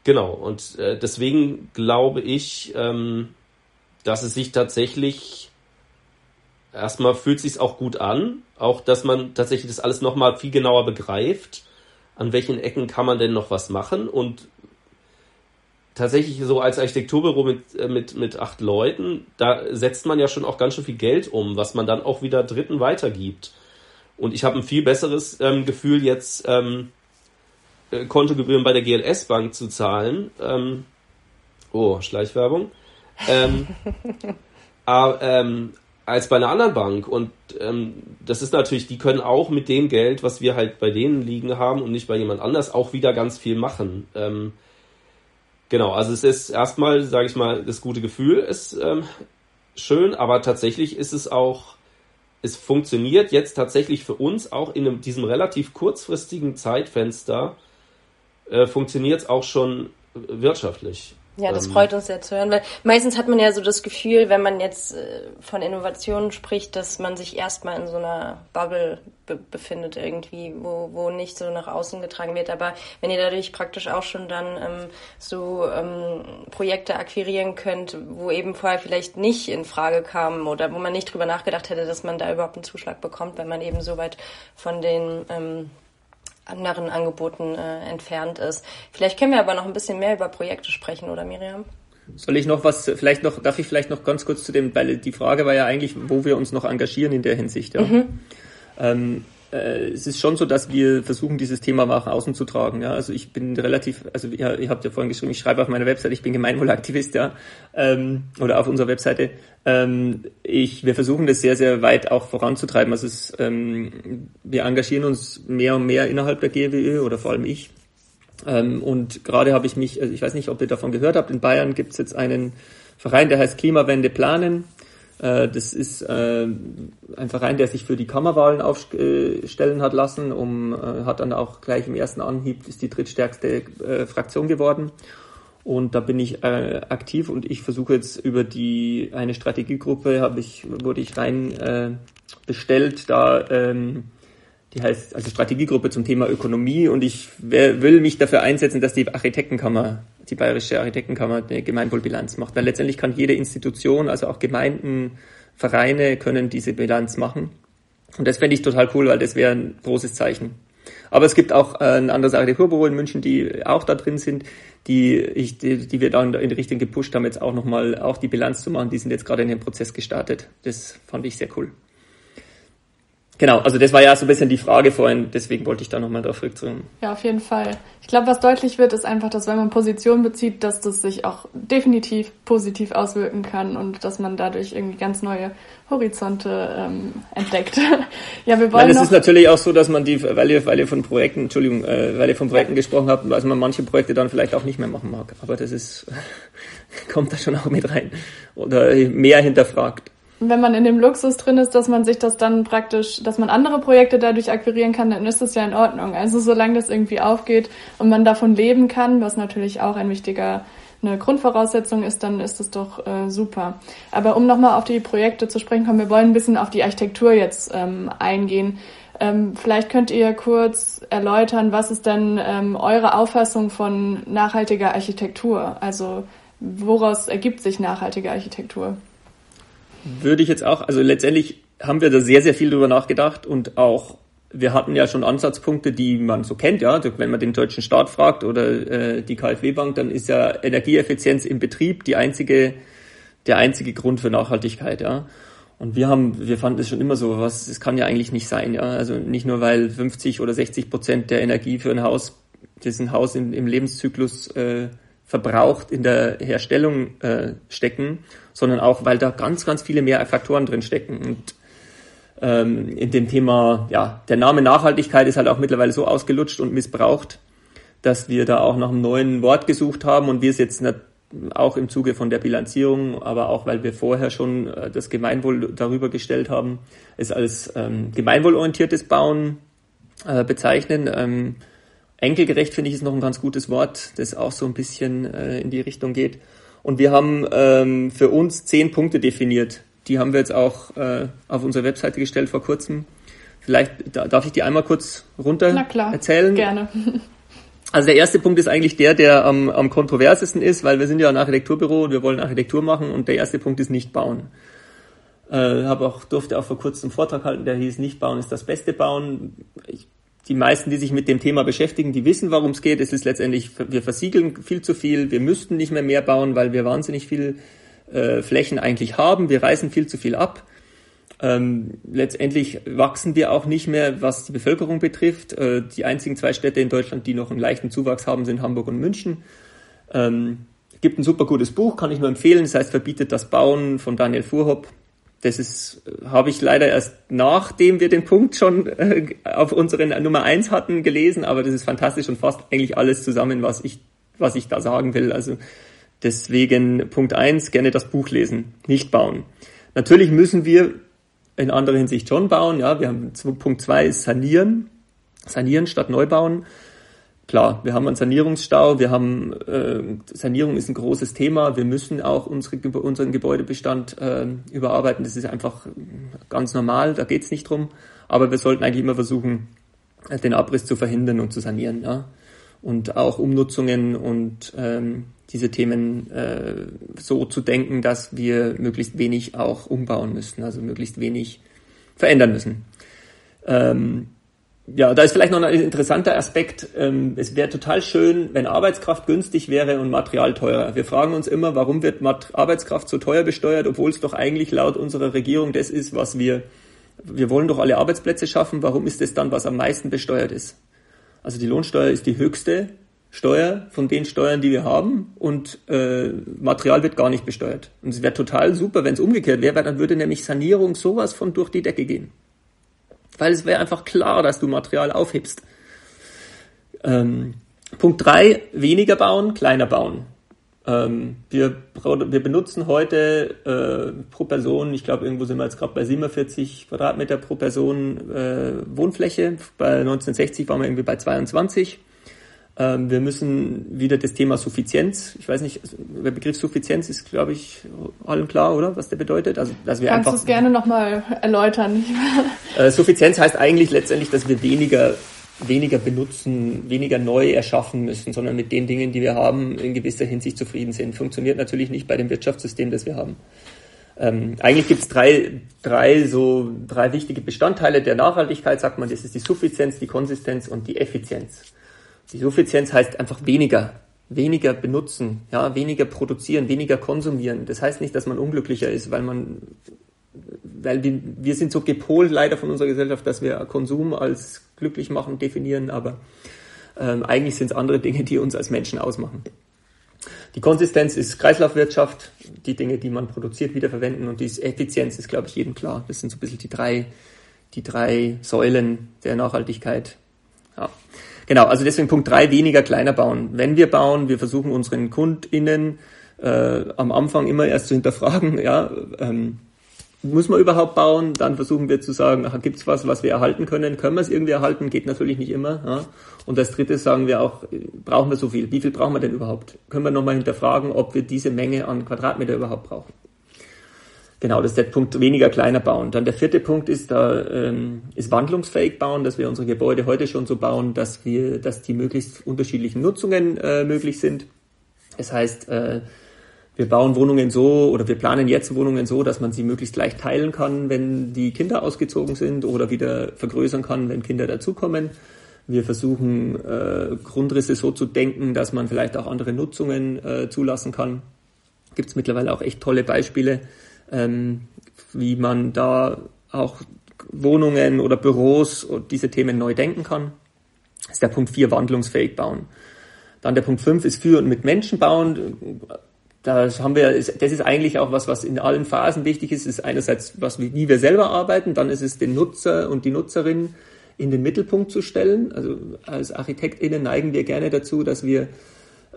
genau, und äh, deswegen glaube ich, ähm, dass es sich tatsächlich erstmal fühlt sich auch gut an, auch dass man tatsächlich das alles nochmal viel genauer begreift, an welchen Ecken kann man denn noch was machen? Und tatsächlich so als Architekturbüro mit, äh, mit, mit acht Leuten, da setzt man ja schon auch ganz schön viel Geld um, was man dann auch wieder Dritten weitergibt. Und ich habe ein viel besseres ähm, Gefühl, jetzt ähm, äh, Kontogebühren bei der GLS Bank zu zahlen. Ähm, oh, Schleichwerbung. Ähm, [LAUGHS] aber, ähm, als bei einer anderen Bank. Und ähm, das ist natürlich, die können auch mit dem Geld, was wir halt bei denen liegen haben und nicht bei jemand anders, auch wieder ganz viel machen. Ähm, Genau, also es ist erstmal, sage ich mal, das gute Gefühl ist ähm, schön, aber tatsächlich ist es auch, es funktioniert jetzt tatsächlich für uns auch in einem, diesem relativ kurzfristigen Zeitfenster, äh, funktioniert es auch schon wirtschaftlich. Ja, das ähm, freut uns sehr zu hören, weil meistens hat man ja so das Gefühl, wenn man jetzt äh, von Innovationen spricht, dass man sich erstmal in so einer Bubble be befindet irgendwie, wo, wo nicht so nach außen getragen wird. Aber wenn ihr dadurch praktisch auch schon dann ähm, so ähm, Projekte akquirieren könnt, wo eben vorher vielleicht nicht in Frage kamen oder wo man nicht drüber nachgedacht hätte, dass man da überhaupt einen Zuschlag bekommt, wenn man eben so weit von den ähm, anderen Angeboten äh, entfernt ist. Vielleicht können wir aber noch ein bisschen mehr über Projekte sprechen, oder Miriam? Soll ich noch was, vielleicht noch, darf ich vielleicht noch ganz kurz zu dem, weil die Frage war ja eigentlich, wo wir uns noch engagieren in der Hinsicht. Ja. Mhm. Ähm, äh, es ist schon so, dass wir versuchen, dieses Thema nach außen zu tragen. Ja? Also ich bin relativ, also ja, ihr habt ja vorhin geschrieben, ich schreibe auf meiner Webseite, ich bin Gemeinwohlaktivist, ja, ähm, oder auf unserer Webseite. Ähm, ich, wir versuchen das sehr, sehr weit auch voranzutreiben. Also es, ähm, wir engagieren uns mehr und mehr innerhalb der GWÖ oder vor allem ich. Ähm, und gerade habe ich mich, also ich weiß nicht, ob ihr davon gehört habt, in Bayern gibt es jetzt einen Verein, der heißt Klimawende planen. Äh, das ist äh, ein Verein, der sich für die Kammerwahlen aufstellen hat lassen, um, äh, hat dann auch gleich im ersten Anhieb ist die drittstärkste Fraktion geworden. Und da bin ich äh, aktiv und ich versuche jetzt über die eine Strategiegruppe habe ich wurde ich rein äh, bestellt, da ähm, die heißt also Strategiegruppe zum Thema Ökonomie und ich will mich dafür einsetzen, dass die Architektenkammer die Bayerische Architektenkammer eine Gemeinwohlbilanz macht. Weil letztendlich kann jede Institution, also auch Gemeinden, Vereine können diese Bilanz machen. Und das fände ich total cool, weil das wäre ein großes Zeichen. Aber es gibt auch äh, ein anderes Architekturbüro in München, die auch da drin sind, die, ich, die, die wir dann in die Richtung gepusht haben, jetzt auch nochmal auch die Bilanz zu machen. Die sind jetzt gerade in den Prozess gestartet. Das fand ich sehr cool. Genau, also das war ja so ein bisschen die Frage vorhin, deswegen wollte ich da nochmal drauf zurückzukommen. Ja, auf jeden Fall. Ich glaube, was deutlich wird, ist einfach, dass wenn man Position bezieht, dass das sich auch definitiv positiv auswirken kann und dass man dadurch irgendwie ganz neue Horizonte ähm, entdeckt. [LAUGHS] ja, wir wollen. Nein, es ist natürlich auch so, dass man die, weil ihr, weil ihr von Projekten, Entschuldigung, äh, weil ihr von Projekten gesprochen habt, also man manche Projekte dann vielleicht auch nicht mehr machen mag. Aber das ist, [LAUGHS] kommt da schon auch mit rein. Oder mehr hinterfragt wenn man in dem Luxus drin ist, dass man sich das dann praktisch, dass man andere Projekte dadurch akquirieren kann, dann ist das ja in Ordnung. Also solange das irgendwie aufgeht und man davon leben kann, was natürlich auch ein wichtiger eine Grundvoraussetzung ist, dann ist das doch äh, super. Aber um nochmal auf die Projekte zu sprechen kommen, wir wollen ein bisschen auf die Architektur jetzt ähm, eingehen. Ähm, vielleicht könnt ihr kurz erläutern, was ist denn ähm, eure Auffassung von nachhaltiger Architektur? Also woraus ergibt sich nachhaltige Architektur? Würde ich jetzt auch, also letztendlich haben wir da sehr, sehr viel drüber nachgedacht und auch wir hatten ja schon Ansatzpunkte, die man so kennt, ja. Also wenn man den deutschen Staat fragt oder äh, die KfW-Bank, dann ist ja Energieeffizienz im Betrieb die einzige, der einzige Grund für Nachhaltigkeit, ja. Und wir haben, wir fanden es schon immer so, was, es kann ja eigentlich nicht sein, ja. Also nicht nur, weil 50 oder 60 Prozent der Energie für ein Haus, das ein Haus in, im Lebenszyklus äh, verbraucht, in der Herstellung äh, stecken, sondern auch, weil da ganz, ganz viele mehr Faktoren drin stecken. Und ähm, in dem Thema, ja, der Name Nachhaltigkeit ist halt auch mittlerweile so ausgelutscht und missbraucht, dass wir da auch nach einem neuen Wort gesucht haben und wir es jetzt auch im Zuge von der Bilanzierung, aber auch weil wir vorher schon äh, das Gemeinwohl darüber gestellt haben, es als ähm, gemeinwohlorientiertes Bauen äh, bezeichnen. Ähm, enkelgerecht finde ich ist noch ein ganz gutes Wort, das auch so ein bisschen äh, in die Richtung geht. Und wir haben ähm, für uns zehn Punkte definiert. Die haben wir jetzt auch äh, auf unsere Webseite gestellt vor kurzem. Vielleicht da, darf ich die einmal kurz runter Na klar, erzählen. Gerne. Also der erste Punkt ist eigentlich der, der am, am kontroversesten ist, weil wir sind ja ein Architekturbüro und wir wollen Architektur machen und der erste Punkt ist nicht bauen. Äh, habe auch durfte auch vor kurzem einen Vortrag halten, der hieß nicht bauen ist das beste bauen. Ich die meisten, die sich mit dem Thema beschäftigen, die wissen, warum es geht. Es ist letztendlich, wir versiegeln viel zu viel, wir müssten nicht mehr mehr bauen, weil wir wahnsinnig viel äh, Flächen eigentlich haben. Wir reißen viel zu viel ab. Ähm, letztendlich wachsen wir auch nicht mehr, was die Bevölkerung betrifft. Äh, die einzigen zwei Städte in Deutschland, die noch einen leichten Zuwachs haben, sind Hamburg und München. Ähm, gibt ein super gutes Buch, kann ich nur empfehlen. Das heißt, verbietet das Bauen von Daniel Fuhrhopp. Das ist, habe ich leider erst nachdem wir den Punkt schon äh, auf unseren Nummer eins hatten gelesen, aber das ist fantastisch und fasst eigentlich alles zusammen, was ich, was ich da sagen will. Also Deswegen Punkt eins gerne das Buch lesen, nicht bauen. Natürlich müssen wir in anderer Hinsicht schon bauen. Ja, wir haben Punkt zwei ist sanieren, sanieren statt neu bauen. Klar, wir haben einen Sanierungsstau, wir haben äh, Sanierung ist ein großes Thema. Wir müssen auch unsere, unseren Gebäudebestand äh, überarbeiten. Das ist einfach ganz normal, da geht's nicht drum. Aber wir sollten eigentlich immer versuchen, den Abriss zu verhindern und zu sanieren. Ja? Und auch Umnutzungen und ähm, diese Themen äh, so zu denken, dass wir möglichst wenig auch umbauen müssen, also möglichst wenig verändern müssen. Ähm, ja, da ist vielleicht noch ein interessanter Aspekt. Ähm, es wäre total schön, wenn Arbeitskraft günstig wäre und Material teurer. Wir fragen uns immer, warum wird Arbeitskraft so teuer besteuert, obwohl es doch eigentlich laut unserer Regierung das ist, was wir, wir wollen doch alle Arbeitsplätze schaffen. Warum ist es dann, was am meisten besteuert ist? Also die Lohnsteuer ist die höchste Steuer von den Steuern, die wir haben und äh, Material wird gar nicht besteuert. Und es wäre total super, wenn es umgekehrt wäre, weil dann würde nämlich Sanierung sowas von durch die Decke gehen. Weil es wäre einfach klar, dass du Material aufhebst. Ähm, Punkt drei: weniger bauen, kleiner bauen. Ähm, wir, wir benutzen heute äh, pro Person, ich glaube, irgendwo sind wir jetzt gerade bei 47 Quadratmeter pro Person äh, Wohnfläche. Bei 1960 waren wir irgendwie bei 22. Ähm, wir müssen wieder das Thema Suffizienz, ich weiß nicht, der Begriff Suffizienz ist, glaube ich, allen klar, oder? Was der bedeutet? Also, dass wir Kannst du es gerne nochmal erläutern? [LAUGHS] äh, Suffizienz heißt eigentlich letztendlich, dass wir weniger, weniger benutzen, weniger neu erschaffen müssen, sondern mit den Dingen, die wir haben, in gewisser Hinsicht zufrieden sind. Funktioniert natürlich nicht bei dem Wirtschaftssystem, das wir haben. Ähm, eigentlich gibt es drei, drei, so, drei wichtige Bestandteile der Nachhaltigkeit, sagt man. Das ist die Suffizienz, die Konsistenz und die Effizienz. Die Suffizienz heißt einfach weniger, weniger benutzen, ja, weniger produzieren, weniger konsumieren. Das heißt nicht, dass man unglücklicher ist, weil man, weil wir, wir sind so gepolt leider von unserer Gesellschaft, dass wir Konsum als glücklich machen definieren, aber ähm, eigentlich sind es andere Dinge, die uns als Menschen ausmachen. Die Konsistenz ist Kreislaufwirtschaft, die Dinge, die man produziert, wiederverwenden und die Effizienz ist, glaube ich, jedem klar. Das sind so ein bisschen die drei, die drei Säulen der Nachhaltigkeit. Ja. Genau, also deswegen Punkt drei weniger kleiner bauen. Wenn wir bauen, wir versuchen unseren KundInnen äh, am Anfang immer erst zu hinterfragen, [LAUGHS] ja, ähm, muss man überhaupt bauen? Dann versuchen wir zu sagen, ach, gibt's was, was wir erhalten können? Können wir es irgendwie erhalten? Geht natürlich nicht immer. Ja? Und als drittes sagen wir auch, brauchen wir so viel? Wie viel brauchen wir denn überhaupt? Können wir nochmal hinterfragen, ob wir diese Menge an Quadratmeter überhaupt brauchen? Genau, das ist der Punkt weniger kleiner bauen. Dann der vierte Punkt ist, da ähm, ist wandlungsfähig bauen, dass wir unsere Gebäude heute schon so bauen, dass wir, dass die möglichst unterschiedlichen Nutzungen äh, möglich sind. Das heißt, äh, wir bauen Wohnungen so oder wir planen jetzt Wohnungen so, dass man sie möglichst leicht teilen kann, wenn die Kinder ausgezogen sind oder wieder vergrößern kann, wenn Kinder dazukommen. Wir versuchen äh, Grundrisse so zu denken, dass man vielleicht auch andere Nutzungen äh, zulassen kann. Gibt es mittlerweile auch echt tolle Beispiele ähm, wie man da auch Wohnungen oder Büros und diese Themen neu denken kann. Das ist der Punkt 4, wandlungsfähig bauen. Dann der Punkt 5 ist für und mit Menschen bauen. Das haben wir, das ist eigentlich auch was, was in allen Phasen wichtig ist. Ist einerseits, was, wie wir selber arbeiten, dann ist es den Nutzer und die Nutzerin in den Mittelpunkt zu stellen. Also als ArchitektInnen neigen wir gerne dazu, dass wir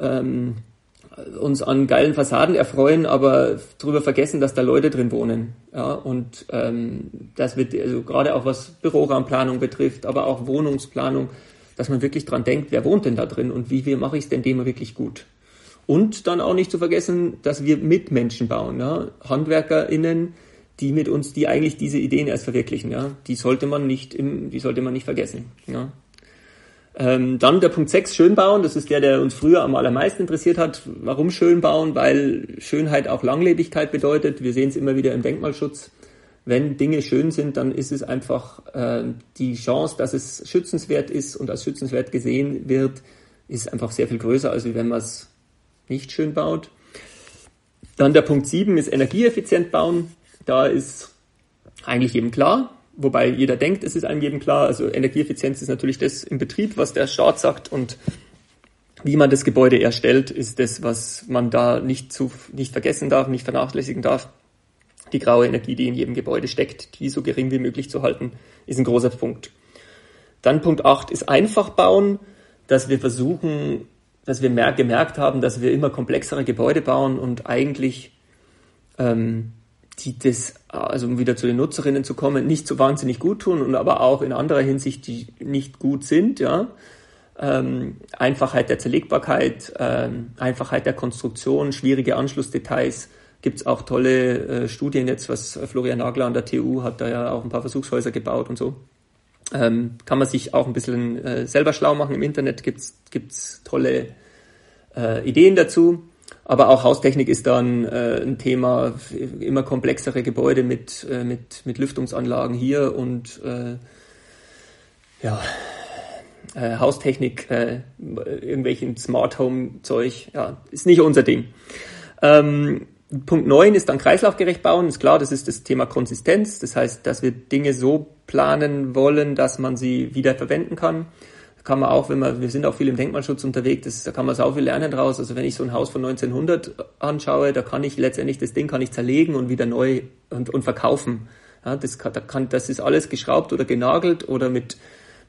ähm, uns an geilen Fassaden erfreuen, aber darüber vergessen, dass da Leute drin wohnen. Ja, und ähm, das wird also gerade auch was Büroraumplanung betrifft, aber auch Wohnungsplanung, dass man wirklich dran denkt, wer wohnt denn da drin und wie, wie mache ich es denn dem wirklich gut. Und dann auch nicht zu vergessen, dass wir mit Menschen bauen, ja? HandwerkerInnen, die mit uns, die eigentlich diese Ideen erst verwirklichen, ja, die sollte man nicht im, die sollte man nicht vergessen, ja. Ähm, dann der Punkt 6, schön bauen. Das ist der, der uns früher am allermeisten interessiert hat. Warum schön bauen? Weil Schönheit auch Langlebigkeit bedeutet. Wir sehen es immer wieder im Denkmalschutz. Wenn Dinge schön sind, dann ist es einfach äh, die Chance, dass es schützenswert ist und als schützenswert gesehen wird, ist einfach sehr viel größer, als wenn man es nicht schön baut. Dann der Punkt 7 ist energieeffizient bauen. Da ist eigentlich jedem klar, wobei jeder denkt, es ist einem jedem klar. Also Energieeffizienz ist natürlich das im Betrieb, was der Staat sagt und wie man das Gebäude erstellt, ist das, was man da nicht zu, nicht vergessen darf, nicht vernachlässigen darf. Die graue Energie, die in jedem Gebäude steckt, die so gering wie möglich zu halten, ist ein großer Punkt. Dann Punkt 8 ist einfach bauen, dass wir versuchen, dass wir mehr gemerkt haben, dass wir immer komplexere Gebäude bauen und eigentlich ähm, die das, also um wieder zu den Nutzerinnen zu kommen, nicht so wahnsinnig gut tun und aber auch in anderer Hinsicht, die nicht gut sind, ja. Ähm, Einfachheit der Zerlegbarkeit, ähm, Einfachheit der Konstruktion, schwierige Anschlussdetails. Gibt's auch tolle äh, Studien jetzt, was Florian Nagler an der TU hat da ja auch ein paar Versuchshäuser gebaut und so. Ähm, kann man sich auch ein bisschen äh, selber schlau machen. Im Internet gibt's gibt's tolle äh, Ideen dazu. Aber auch Haustechnik ist dann äh, ein Thema, immer komplexere Gebäude mit, äh, mit, mit Lüftungsanlagen hier und äh, ja, äh, Haustechnik, äh, irgendwelchen Smart Home Zeug, ja, ist nicht unser Ding. Ähm, Punkt 9 ist dann kreislaufgerecht bauen. Ist klar, das ist das Thema Konsistenz. Das heißt, dass wir Dinge so planen wollen, dass man sie wieder verwenden kann kann man auch, wenn man, wir sind auch viel im Denkmalschutz unterwegs, das, da kann man so viel lernen draus. Also wenn ich so ein Haus von 1900 anschaue, da kann ich letztendlich das Ding kann ich zerlegen und wieder neu und, und verkaufen. Ja, das, kann, da kann, das ist alles geschraubt oder genagelt oder mit,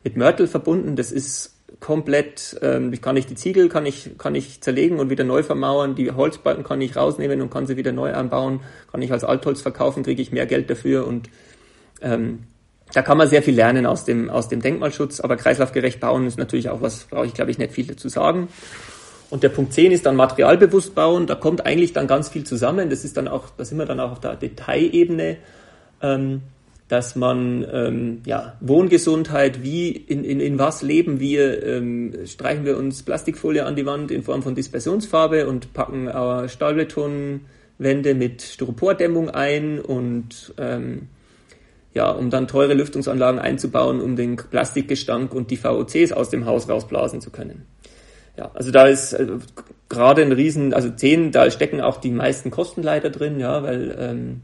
mit Mörtel verbunden. Das ist komplett, ähm, kann ich die Ziegel kann ich, kann ich zerlegen und wieder neu vermauern. Die Holzbalken kann ich rausnehmen und kann sie wieder neu anbauen. Kann ich als Altholz verkaufen, kriege ich mehr Geld dafür und ähm, da kann man sehr viel lernen aus dem, aus dem Denkmalschutz, aber kreislaufgerecht bauen ist natürlich auch was, brauche ich glaube ich nicht viel dazu sagen. Und der Punkt 10 ist dann materialbewusst bauen. Da kommt eigentlich dann ganz viel zusammen. Das ist dann auch, da sind wir dann auch auf der Detailebene, ähm, dass man ähm, ja, Wohngesundheit, wie in, in, in was leben wir, ähm, streichen wir uns Plastikfolie an die Wand in Form von Dispersionsfarbe und packen Stahlbetonwände mit Styropordämmung ein und ähm, ja, um dann teure Lüftungsanlagen einzubauen, um den Plastikgestank und die VOCs aus dem Haus rausblasen zu können. Ja, also da ist äh, gerade ein Riesen, also 10, da stecken auch die meisten Kostenleiter drin, ja, weil ähm,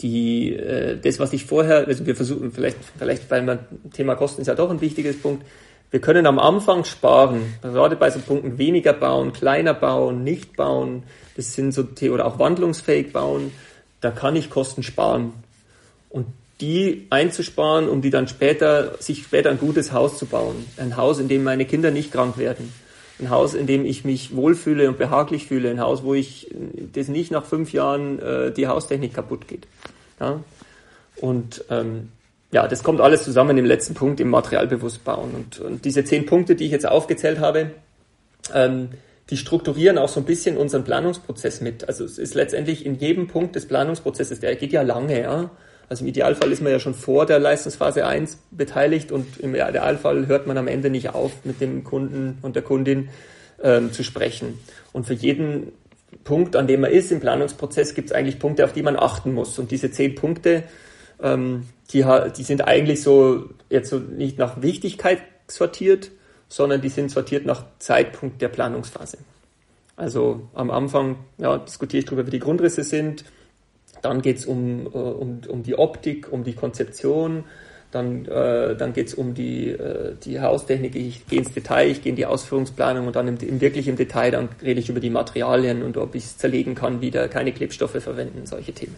die, äh, das, was ich vorher, also wir versuchen, vielleicht, vielleicht, weil man, Thema Kosten ist ja doch ein wichtiges Punkt, wir können am Anfang sparen, gerade bei so Punkten weniger bauen, kleiner bauen, nicht bauen, das sind so, oder auch wandlungsfähig bauen, da kann ich Kosten sparen und die einzusparen, um die dann später, sich später ein gutes Haus zu bauen. Ein Haus, in dem meine Kinder nicht krank werden. Ein Haus, in dem ich mich wohlfühle und behaglich fühle. Ein Haus, wo ich, das nicht nach fünf Jahren äh, die Haustechnik kaputt geht. Ja? Und ähm, ja, das kommt alles zusammen im letzten Punkt, im Materialbewusst bauen. Und, und diese zehn Punkte, die ich jetzt aufgezählt habe, ähm, die strukturieren auch so ein bisschen unseren Planungsprozess mit. Also es ist letztendlich in jedem Punkt des Planungsprozesses, der geht ja lange, ja. Also im Idealfall ist man ja schon vor der Leistungsphase 1 beteiligt und im Idealfall hört man am Ende nicht auf, mit dem Kunden und der Kundin ähm, zu sprechen. Und für jeden Punkt, an dem man ist im Planungsprozess, gibt es eigentlich Punkte, auf die man achten muss. Und diese zehn Punkte, ähm, die, die sind eigentlich so jetzt so nicht nach Wichtigkeit sortiert, sondern die sind sortiert nach Zeitpunkt der Planungsphase. Also am Anfang ja, diskutiere ich darüber, wie die Grundrisse sind, dann geht es um, äh, um, um die Optik, um die Konzeption, dann, äh, dann geht es um die, äh, die Haustechnik, ich gehe ins Detail, ich gehe in die Ausführungsplanung und dann im, im wirklich im Detail, dann rede ich über die Materialien und ob ich es zerlegen kann, wieder keine Klebstoffe verwenden, solche Themen.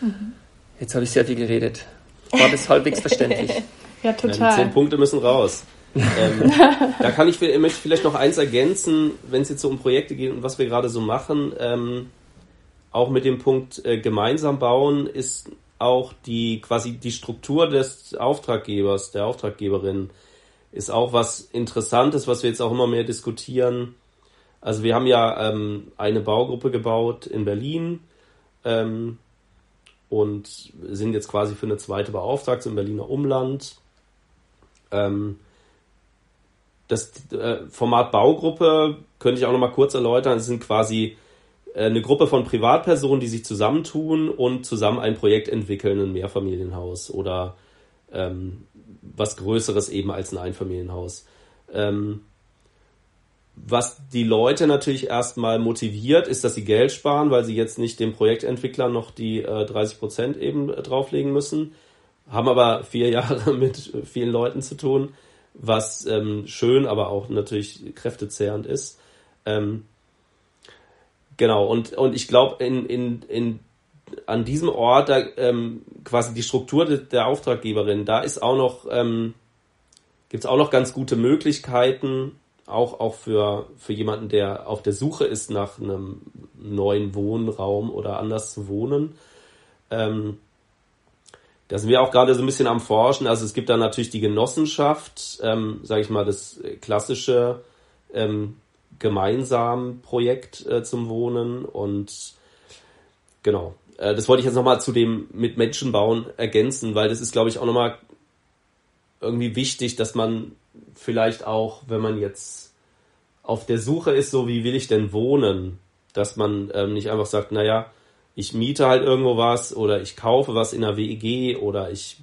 Mhm. Jetzt habe ich sehr viel geredet. War das halbwegs verständlich? [LAUGHS] ja, total. Die zehn Punkte müssen raus. ähm, [LAUGHS] da kann ich vielleicht noch eins ergänzen, wenn es jetzt so um Projekte geht und was wir gerade so machen. Ähm, auch mit dem Punkt äh, gemeinsam bauen ist auch die quasi die Struktur des Auftraggebers, der Auftraggeberin ist auch was Interessantes, was wir jetzt auch immer mehr diskutieren. Also wir haben ja ähm, eine Baugruppe gebaut in Berlin ähm, und sind jetzt quasi für eine zweite beauftragt im Berliner Umland. Ähm, das äh, Format Baugruppe könnte ich auch noch mal kurz erläutern. Es sind quasi eine Gruppe von Privatpersonen, die sich zusammentun und zusammen ein Projekt entwickeln, ein Mehrfamilienhaus oder ähm, was Größeres eben als ein Einfamilienhaus. Ähm, was die Leute natürlich erstmal motiviert, ist, dass sie Geld sparen, weil sie jetzt nicht dem Projektentwickler noch die äh, 30 Prozent eben äh, drauflegen müssen, haben aber vier [LAUGHS] Jahre mit vielen Leuten zu tun, was ähm, schön, aber auch natürlich kräftezehrend ist. Ähm, Genau, und, und ich glaube, in, in, in, an diesem Ort, da, ähm, quasi die Struktur de, der Auftraggeberin, da ist auch noch, ähm, gibt es auch noch ganz gute Möglichkeiten, auch, auch für, für jemanden, der auf der Suche ist nach einem neuen Wohnraum oder anders zu wohnen. Ähm, da sind wir auch gerade so ein bisschen am Forschen. Also es gibt da natürlich die Genossenschaft, ähm, sage ich mal, das klassische ähm, gemeinsam Projekt äh, zum Wohnen und genau. Äh, das wollte ich jetzt nochmal zu dem mit Menschen bauen ergänzen, weil das ist, glaube ich, auch nochmal irgendwie wichtig, dass man vielleicht auch, wenn man jetzt auf der Suche ist, so wie will ich denn wohnen, dass man ähm, nicht einfach sagt, naja, ich miete halt irgendwo was oder ich kaufe was in einer WEG oder ich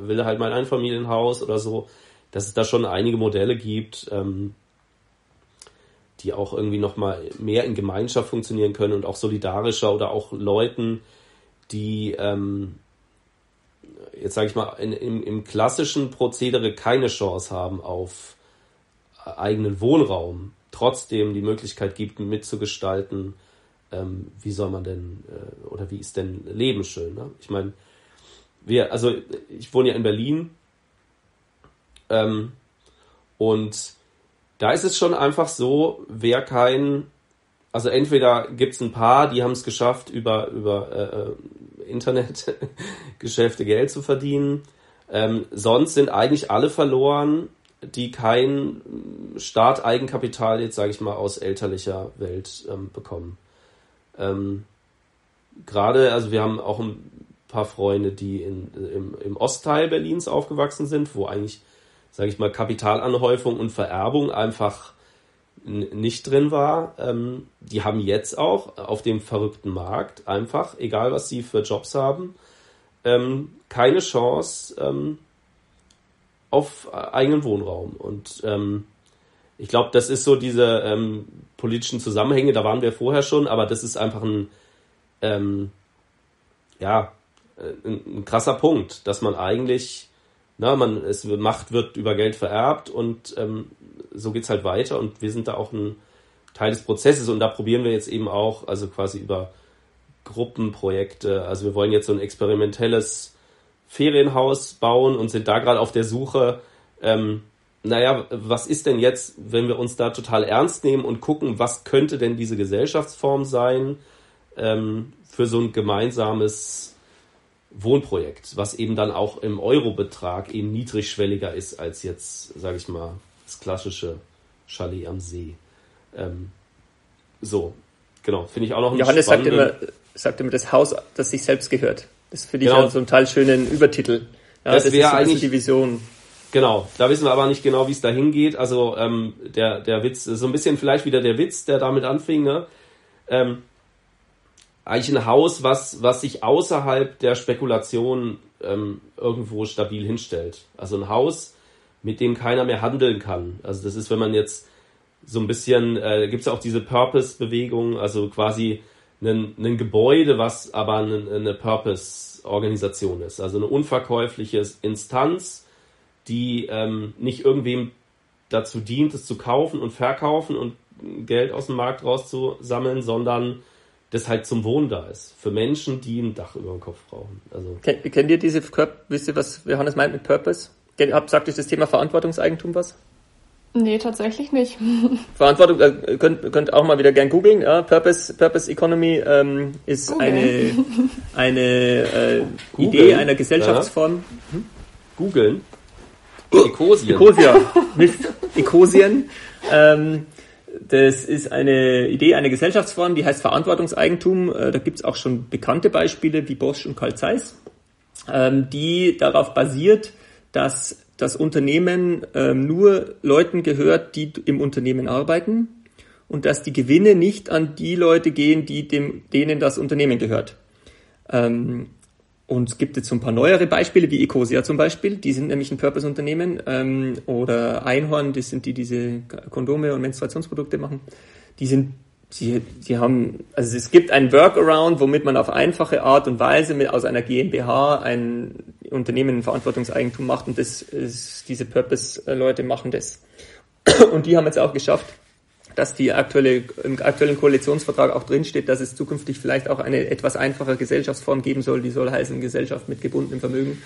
will halt mein Einfamilienhaus oder so, dass es da schon einige Modelle gibt, ähm, die auch irgendwie nochmal mehr in Gemeinschaft funktionieren können und auch solidarischer oder auch Leuten, die ähm, jetzt sage ich mal, in, im, im klassischen Prozedere keine Chance haben auf eigenen Wohnraum, trotzdem die Möglichkeit gibt, mitzugestalten, ähm, wie soll man denn äh, oder wie ist denn Leben schön. Ne? Ich meine, wir, also ich wohne ja in Berlin ähm, und da ist es schon einfach so, wer kein, also entweder gibt es ein paar, die haben es geschafft, über, über äh, Internetgeschäfte Geld zu verdienen. Ähm, sonst sind eigentlich alle verloren, die kein Staateigenkapital jetzt, sage ich mal, aus elterlicher Welt ähm, bekommen. Ähm, Gerade, also wir haben auch ein paar Freunde, die in, im, im Ostteil Berlins aufgewachsen sind, wo eigentlich sage ich mal, Kapitalanhäufung und Vererbung einfach nicht drin war. Ähm, die haben jetzt auch auf dem verrückten Markt einfach, egal was sie für Jobs haben, ähm, keine Chance ähm, auf eigenen Wohnraum. Und ähm, ich glaube, das ist so diese ähm, politischen Zusammenhänge, da waren wir vorher schon, aber das ist einfach ein, ähm, ja, äh, ein, ein krasser Punkt, dass man eigentlich na, man, es Macht wird über Geld vererbt und ähm, so geht's halt weiter und wir sind da auch ein Teil des Prozesses und da probieren wir jetzt eben auch, also quasi über Gruppenprojekte, also wir wollen jetzt so ein experimentelles Ferienhaus bauen und sind da gerade auf der Suche, ähm, naja, was ist denn jetzt, wenn wir uns da total ernst nehmen und gucken, was könnte denn diese Gesellschaftsform sein ähm, für so ein gemeinsames Wohnprojekt, was eben dann auch im Eurobetrag eben niedrigschwelliger ist als jetzt, sage ich mal, das klassische Chalet am See. Ähm, so, genau, finde ich auch noch einen Johannes sagt immer, sagt immer, das Haus, das sich selbst gehört. Das finde ich genau. so einen total schönen Übertitel. Ja, das, das wäre eigentlich die Vision. Genau, da wissen wir aber nicht genau, wie es da hingeht. Also ähm, der, der Witz, so ein bisschen vielleicht wieder der Witz, der damit anfing. Ne? Ähm, eigentlich ein Haus, was, was sich außerhalb der Spekulation ähm, irgendwo stabil hinstellt. Also ein Haus, mit dem keiner mehr handeln kann. Also das ist, wenn man jetzt so ein bisschen, äh, gibt es auch diese Purpose-Bewegung, also quasi ein, ein Gebäude, was aber eine, eine Purpose-Organisation ist. Also eine unverkäufliche Instanz, die ähm, nicht irgendwem dazu dient, es zu kaufen und verkaufen und Geld aus dem Markt rauszusammeln, sondern das halt zum Wohnen da ist. Für Menschen, die ein Dach über dem Kopf brauchen. Also kennt, kennt ihr diese, wisst ihr, was Johannes meint mit Purpose? Sagt euch das Thema Verantwortungseigentum was? Nee, tatsächlich nicht. [LAUGHS] Verantwortung, äh, könnt, könnt auch mal wieder gern googeln. Ja, Purpose, Purpose Economy ähm, ist Googlen. eine, [LAUGHS] eine äh, Idee einer Gesellschaftsform. Ja. Hm? Googeln? Ecosien. Ecosia. Mist. [LAUGHS] Ecosien. Ähm, das ist eine Idee, eine Gesellschaftsform, die heißt Verantwortungseigentum. Äh, da gibt es auch schon bekannte Beispiele wie Bosch und Carl Zeiss, ähm, die darauf basiert, dass das Unternehmen ähm, nur Leuten gehört, die im Unternehmen arbeiten und dass die Gewinne nicht an die Leute gehen, die dem, denen das Unternehmen gehört. Und es gibt jetzt so ein paar neuere Beispiele, wie Ecosia zum Beispiel, die sind nämlich ein Purpose-Unternehmen, ähm, oder Einhorn, das sind die, die diese Kondome und Menstruationsprodukte machen. Die sind, sie, sie haben, also es gibt ein Workaround, womit man auf einfache Art und Weise mit, aus einer GmbH ein Unternehmen in Verantwortungseigentum macht und das ist, diese Purpose-Leute machen das. Und die haben jetzt auch geschafft, dass die aktuelle, im aktuellen Koalitionsvertrag auch drinsteht, dass es zukünftig vielleicht auch eine etwas einfache Gesellschaftsform geben soll, die soll heißen Gesellschaft mit gebundenem Vermögen,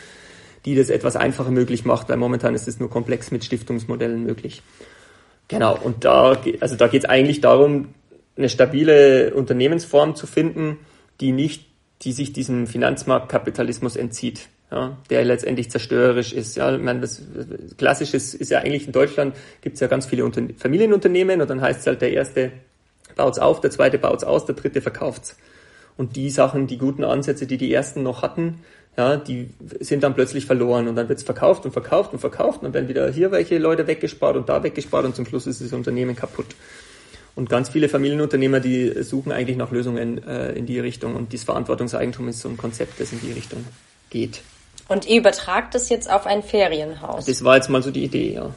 die das etwas einfacher möglich macht, weil momentan ist es nur komplex mit Stiftungsmodellen möglich. Genau, und da, also da geht es eigentlich darum, eine stabile Unternehmensform zu finden, die nicht, die sich diesem Finanzmarktkapitalismus entzieht, ja, der letztendlich zerstörerisch ist. Ja, ich meine, das, das Klassische ist, ist ja eigentlich in Deutschland gibt es ja ganz viele Unter Familienunternehmen und dann heißt es halt, der erste baut's auf, der zweite baut's aus, der dritte verkauft's. Und die Sachen, die guten Ansätze, die die ersten noch hatten, ja, die sind dann plötzlich verloren und dann wird's verkauft und verkauft und verkauft und dann werden wieder hier welche Leute weggespart und da weggespart und zum Schluss ist das Unternehmen kaputt. Und ganz viele Familienunternehmer, die suchen eigentlich nach Lösungen äh, in die Richtung und dieses Verantwortungseigentum ist so ein Konzept, das in die Richtung geht. Und ihr übertragt das jetzt auf ein Ferienhaus? Das war jetzt mal so die Idee, ja.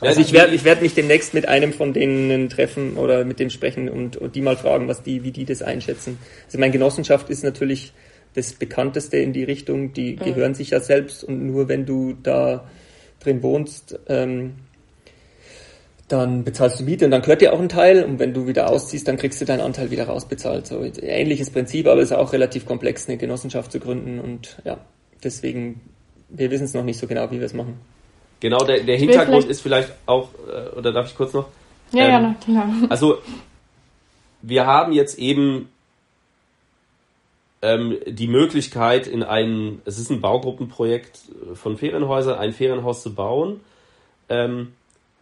Also ich werde ich werd mich demnächst mit einem von denen treffen oder mit dem sprechen und, und die mal fragen, was die, wie die das einschätzen. Also meine Genossenschaft ist natürlich das bekannteste in die Richtung, die mhm. gehören sich ja selbst und nur wenn du da drin wohnst, ähm, dann bezahlst du Miete und dann gehört dir auch ein Teil und wenn du wieder ausziehst, dann kriegst du deinen Anteil wieder rausbezahlt. So ähnliches Prinzip, aber es ist auch relativ komplex, eine Genossenschaft zu gründen und ja, deswegen, wir wissen es noch nicht so genau, wie wir es machen. Genau, der, der Hintergrund vielleicht ist vielleicht auch, äh, oder darf ich kurz noch? Ja, ähm, ja, klar. Also, wir haben jetzt eben ähm, die Möglichkeit, in einem, es ist ein Baugruppenprojekt von Ferienhäusern, ein Ferienhaus zu bauen. Ähm,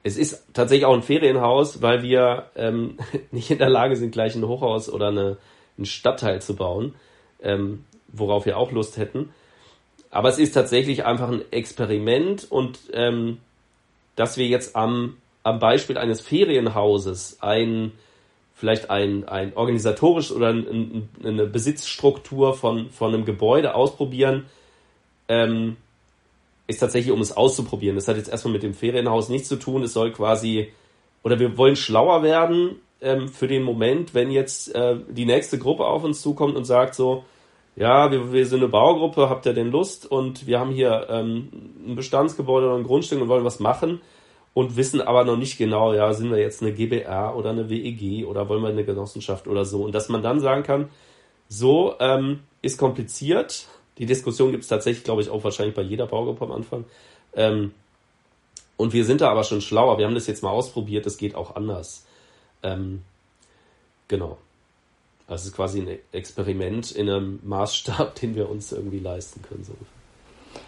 es ist tatsächlich auch ein Ferienhaus, weil wir ähm, [LAUGHS] nicht in der Lage sind, gleich ein Hochhaus oder eine, einen Stadtteil zu bauen, ähm, worauf wir auch Lust hätten. Aber es ist tatsächlich einfach ein Experiment und ähm, dass wir jetzt am, am Beispiel eines Ferienhauses ein vielleicht ein, ein organisatorisches oder ein, eine Besitzstruktur von, von einem Gebäude ausprobieren, ähm, ist tatsächlich, um es auszuprobieren. Das hat jetzt erstmal mit dem Ferienhaus nichts zu tun. Es soll quasi, oder wir wollen schlauer werden ähm, für den Moment, wenn jetzt äh, die nächste Gruppe auf uns zukommt und sagt so, ja, wir, wir sind eine Baugruppe, habt ihr denn Lust? Und wir haben hier ähm, ein Bestandsgebäude oder ein Grundstück und wollen was machen und wissen aber noch nicht genau, ja, sind wir jetzt eine GBR oder eine WEG oder wollen wir eine Genossenschaft oder so. Und dass man dann sagen kann, so ähm, ist kompliziert. Die Diskussion gibt es tatsächlich, glaube ich, auch wahrscheinlich bei jeder Baugruppe am Anfang. Ähm, und wir sind da aber schon schlauer. Wir haben das jetzt mal ausprobiert, das geht auch anders. Ähm, genau. Also es ist quasi ein Experiment in einem Maßstab, [LAUGHS] den wir uns irgendwie leisten können. So.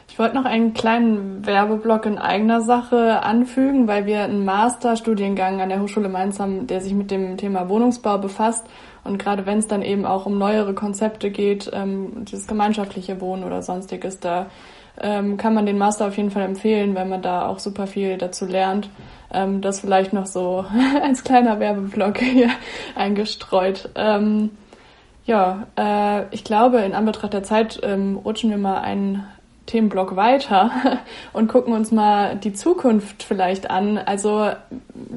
Ich wollte noch einen kleinen Werbeblock in eigener Sache anfügen, weil wir einen Masterstudiengang an der Hochschule Mainz haben, der sich mit dem Thema Wohnungsbau befasst. Und gerade wenn es dann eben auch um neuere Konzepte geht, ähm, dieses gemeinschaftliche Wohnen oder sonstiges, da ähm, kann man den Master auf jeden Fall empfehlen, weil man da auch super viel dazu lernt. Ähm, das vielleicht noch so [LAUGHS] als kleiner Werbeblock hier [LAUGHS] eingestreut. Ähm, ja, äh, ich glaube, in Anbetracht der Zeit ähm, rutschen wir mal einen Themenblock weiter [LAUGHS] und gucken uns mal die Zukunft vielleicht an. Also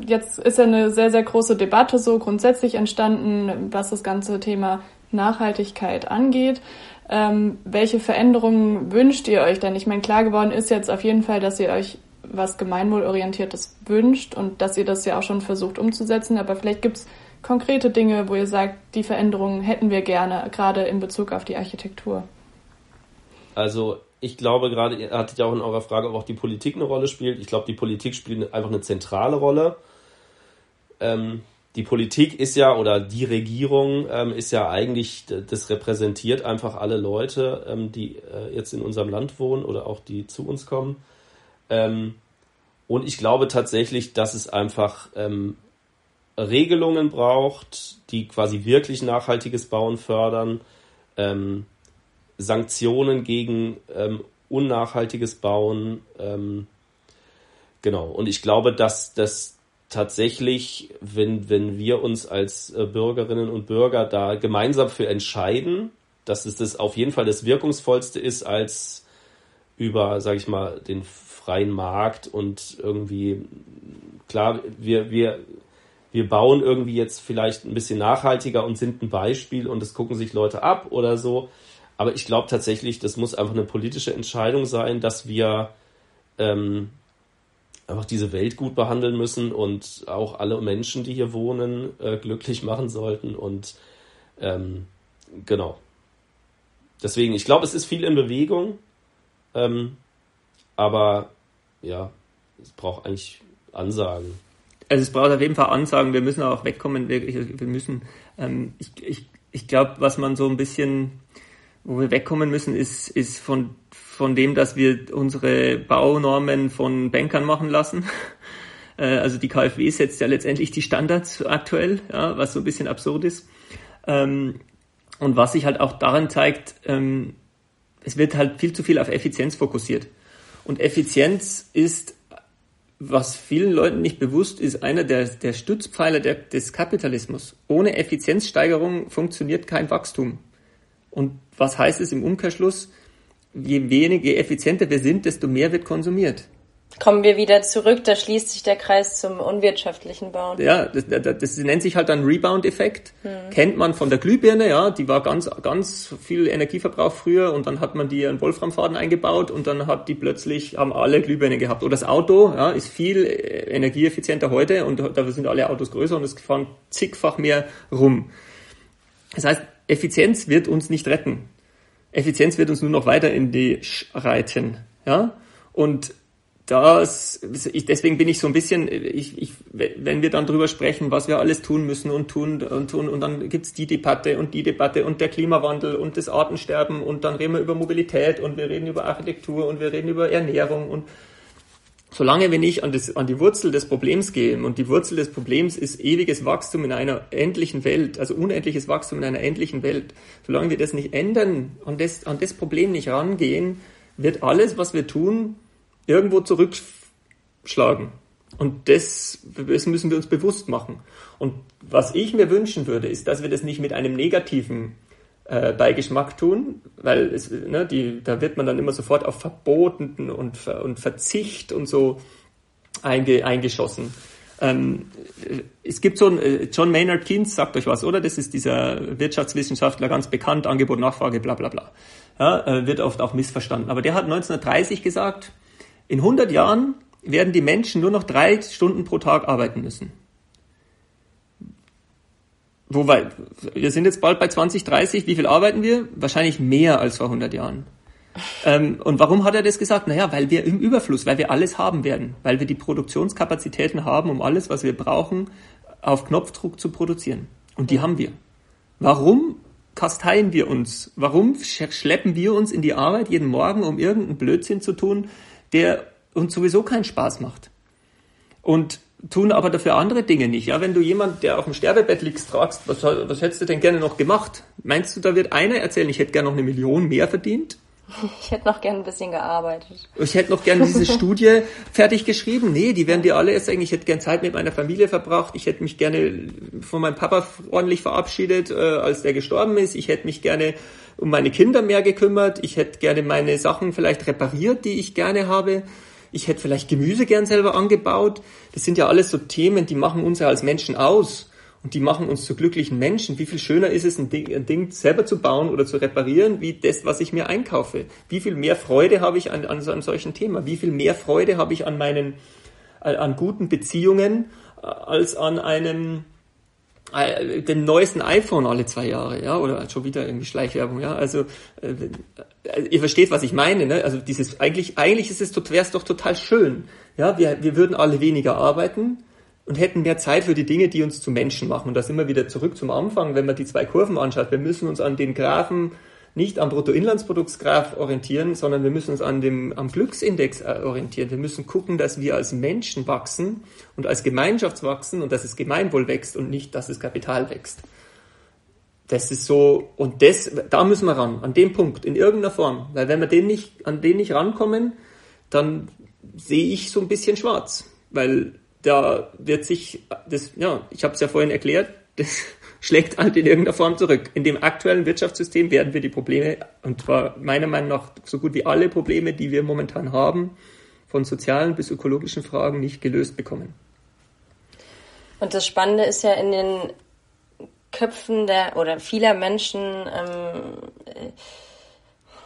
jetzt ist ja eine sehr, sehr große Debatte so grundsätzlich entstanden, was das ganze Thema Nachhaltigkeit angeht. Ähm, welche Veränderungen wünscht ihr euch denn? Ich meine, klar geworden ist jetzt auf jeden Fall, dass ihr euch was Gemeinwohlorientiertes wünscht und dass ihr das ja auch schon versucht umzusetzen, aber vielleicht gibt's konkrete Dinge, wo ihr sagt, die Veränderungen hätten wir gerne, gerade in Bezug auf die Architektur. Also ich glaube gerade, ihr hattet ja auch in eurer Frage, ob auch die Politik eine Rolle spielt. Ich glaube, die Politik spielt einfach eine zentrale Rolle. Ähm, die Politik ist ja, oder die Regierung ähm, ist ja eigentlich, das repräsentiert einfach alle Leute, ähm, die äh, jetzt in unserem Land wohnen oder auch die zu uns kommen. Ähm, und ich glaube tatsächlich, dass es einfach ähm, Regelungen braucht, die quasi wirklich nachhaltiges Bauen fördern. Sanktionen gegen ähm, unnachhaltiges Bauen. Ähm, genau. Und ich glaube, dass das tatsächlich, wenn, wenn wir uns als äh, Bürgerinnen und Bürger da gemeinsam für entscheiden, dass es das auf jeden Fall das Wirkungsvollste ist, als über, sage ich mal, den freien Markt und irgendwie, klar, wir, wir, wir bauen irgendwie jetzt vielleicht ein bisschen nachhaltiger und sind ein Beispiel und es gucken sich Leute ab oder so. Aber ich glaube tatsächlich, das muss einfach eine politische Entscheidung sein, dass wir ähm, einfach diese Welt gut behandeln müssen und auch alle Menschen, die hier wohnen, äh, glücklich machen sollten. Und ähm, genau. Deswegen, ich glaube, es ist viel in Bewegung. Ähm, aber ja, es braucht eigentlich Ansagen. Also es braucht auf jeden Fall Ansagen, wir müssen auch wegkommen, wir, wir müssen, ähm, ich, ich, ich glaube, was man so ein bisschen, wo wir wegkommen müssen, ist, ist von, von dem, dass wir unsere Baunormen von Bankern machen lassen. [LAUGHS] Äh, also die KfW setzt ja letztendlich die Standards aktuell, ja, was so ein bisschen absurd ist. Ähm, und was sich halt auch daran zeigt, ähm, es wird halt viel zu viel auf Effizienz fokussiert. Und Effizienz ist, was vielen Leuten nicht bewusst ist, einer der, der Stützpfeiler der, des Kapitalismus. Ohne Effizienzsteigerung funktioniert kein Wachstum. Und was heißt es im Umkehrschluss? Je weniger, je effizienter wir sind, desto mehr wird konsumiert. Kommen wir wieder zurück, da schließt sich der Kreis zum unwirtschaftlichen Bauen. Ja, das, das, das nennt sich halt dann Rebound-Effekt. Hm. Kennt man von der Glühbirne, ja, die war ganz, ganz viel Energieverbrauch früher und dann hat man die in Wolframfaden eingebaut und dann hat die plötzlich, haben alle Glühbirne gehabt. Oder das Auto, ja, ist viel äh, energieeffizienter heute und da sind alle Autos größer und es fahren zigfach mehr rum. Das heißt, Effizienz wird uns nicht retten. Effizienz wird uns nur noch weiter in die Sch reiten, ja. Und das, ich, deswegen bin ich so ein bisschen, ich, ich, wenn wir dann drüber sprechen, was wir alles tun müssen und tun und tun, und dann gibt's die Debatte und die Debatte und der Klimawandel und das Artensterben und dann reden wir über Mobilität und wir reden über Architektur und wir reden über Ernährung und solange wir nicht an, das, an die Wurzel des Problems gehen und die Wurzel des Problems ist ewiges Wachstum in einer endlichen Welt, also unendliches Wachstum in einer endlichen Welt, solange wir das nicht ändern, an das, an das Problem nicht rangehen, wird alles, was wir tun, irgendwo zurückschlagen. Und das, das müssen wir uns bewusst machen. Und was ich mir wünschen würde, ist, dass wir das nicht mit einem negativen äh, Beigeschmack tun, weil es, ne, die, da wird man dann immer sofort auf Verboten und, und Verzicht und so einge, eingeschossen. Ähm, es gibt so ein, äh, John Maynard Keynes sagt euch was, oder? Das ist dieser Wirtschaftswissenschaftler, ganz bekannt, Angebot, Nachfrage, bla bla bla. Ja, äh, wird oft auch missverstanden. Aber der hat 1930 gesagt, in 100 Jahren werden die Menschen nur noch drei Stunden pro Tag arbeiten müssen. Wobei, wir sind jetzt bald bei 2030. Wie viel arbeiten wir? Wahrscheinlich mehr als vor 100 Jahren. Ähm, und warum hat er das gesagt? Naja, weil wir im Überfluss, weil wir alles haben werden, weil wir die Produktionskapazitäten haben, um alles, was wir brauchen, auf Knopfdruck zu produzieren. Und die haben wir. Warum kasteien wir uns? Warum schleppen wir uns in die Arbeit jeden Morgen, um irgendeinen Blödsinn zu tun, der uns sowieso keinen Spaß macht. Und tun aber dafür andere Dinge nicht. Ja, wenn du jemand, der auf dem Sterbebett liegst, fragst, was, was hättest du denn gerne noch gemacht? Meinst du, da wird einer erzählen, ich hätte gerne noch eine Million mehr verdient? Ich hätte noch gerne ein bisschen gearbeitet. Ich hätte noch gerne diese [LAUGHS] Studie fertig geschrieben. Nee, die werden dir alle erst sagen, ich hätte gerne Zeit mit meiner Familie verbracht. Ich hätte mich gerne von meinem Papa ordentlich verabschiedet, äh, als der gestorben ist. Ich hätte mich gerne um meine Kinder mehr gekümmert. Ich hätte gerne meine Sachen vielleicht repariert, die ich gerne habe. Ich hätte vielleicht Gemüse gern selber angebaut. Das sind ja alles so Themen, die machen uns ja als Menschen aus. Und die machen uns zu glücklichen Menschen. Wie viel schöner ist es, ein Ding, ein Ding selber zu bauen oder zu reparieren, wie das, was ich mir einkaufe? Wie viel mehr Freude habe ich an, an so einem solchen Thema? Wie viel mehr Freude habe ich an meinen, an guten Beziehungen äh, als an einem, den neuesten iPhone alle zwei Jahre, ja, oder schon wieder irgendwie Schleichwerbung, ja. Also äh, äh, ihr versteht, was ich meine, ne? Also dieses eigentlich eigentlich ist es wäre es doch total schön, ja. Wir wir würden alle weniger arbeiten und hätten mehr Zeit für die Dinge, die uns zu Menschen machen. Und da sind wir wieder zurück zum Anfang, wenn man die zwei Kurven anschaut. Wir müssen uns an den Graphen nicht am Bruttoinlandsproduktsgraph orientieren, sondern wir müssen uns an dem, am Glücksindex äh, orientieren. Wir müssen gucken, dass wir als Menschen wachsen und als Gemeinschaft wachsen und dass das Gemeinwohl wächst und nicht, dass das Kapital wächst. Das ist so, und das, da müssen wir ran, an dem Punkt, in irgendeiner Form. Weil wenn wir den nicht, an den nicht rankommen, dann sehe ich so ein bisschen schwarz. Weil da wird sich, das, ja, ich habe es ja vorhin erklärt, [LAUGHS] das, schlägt halt in irgendeiner Form zurück. In dem aktuellen Wirtschaftssystem werden wir die Probleme, und zwar meiner Meinung nach so gut wie alle Probleme, die wir momentan haben, von sozialen bis ökologischen Fragen nicht gelöst bekommen. Und das Spannende ist ja in den Köpfen der oder vieler Menschen, ähm,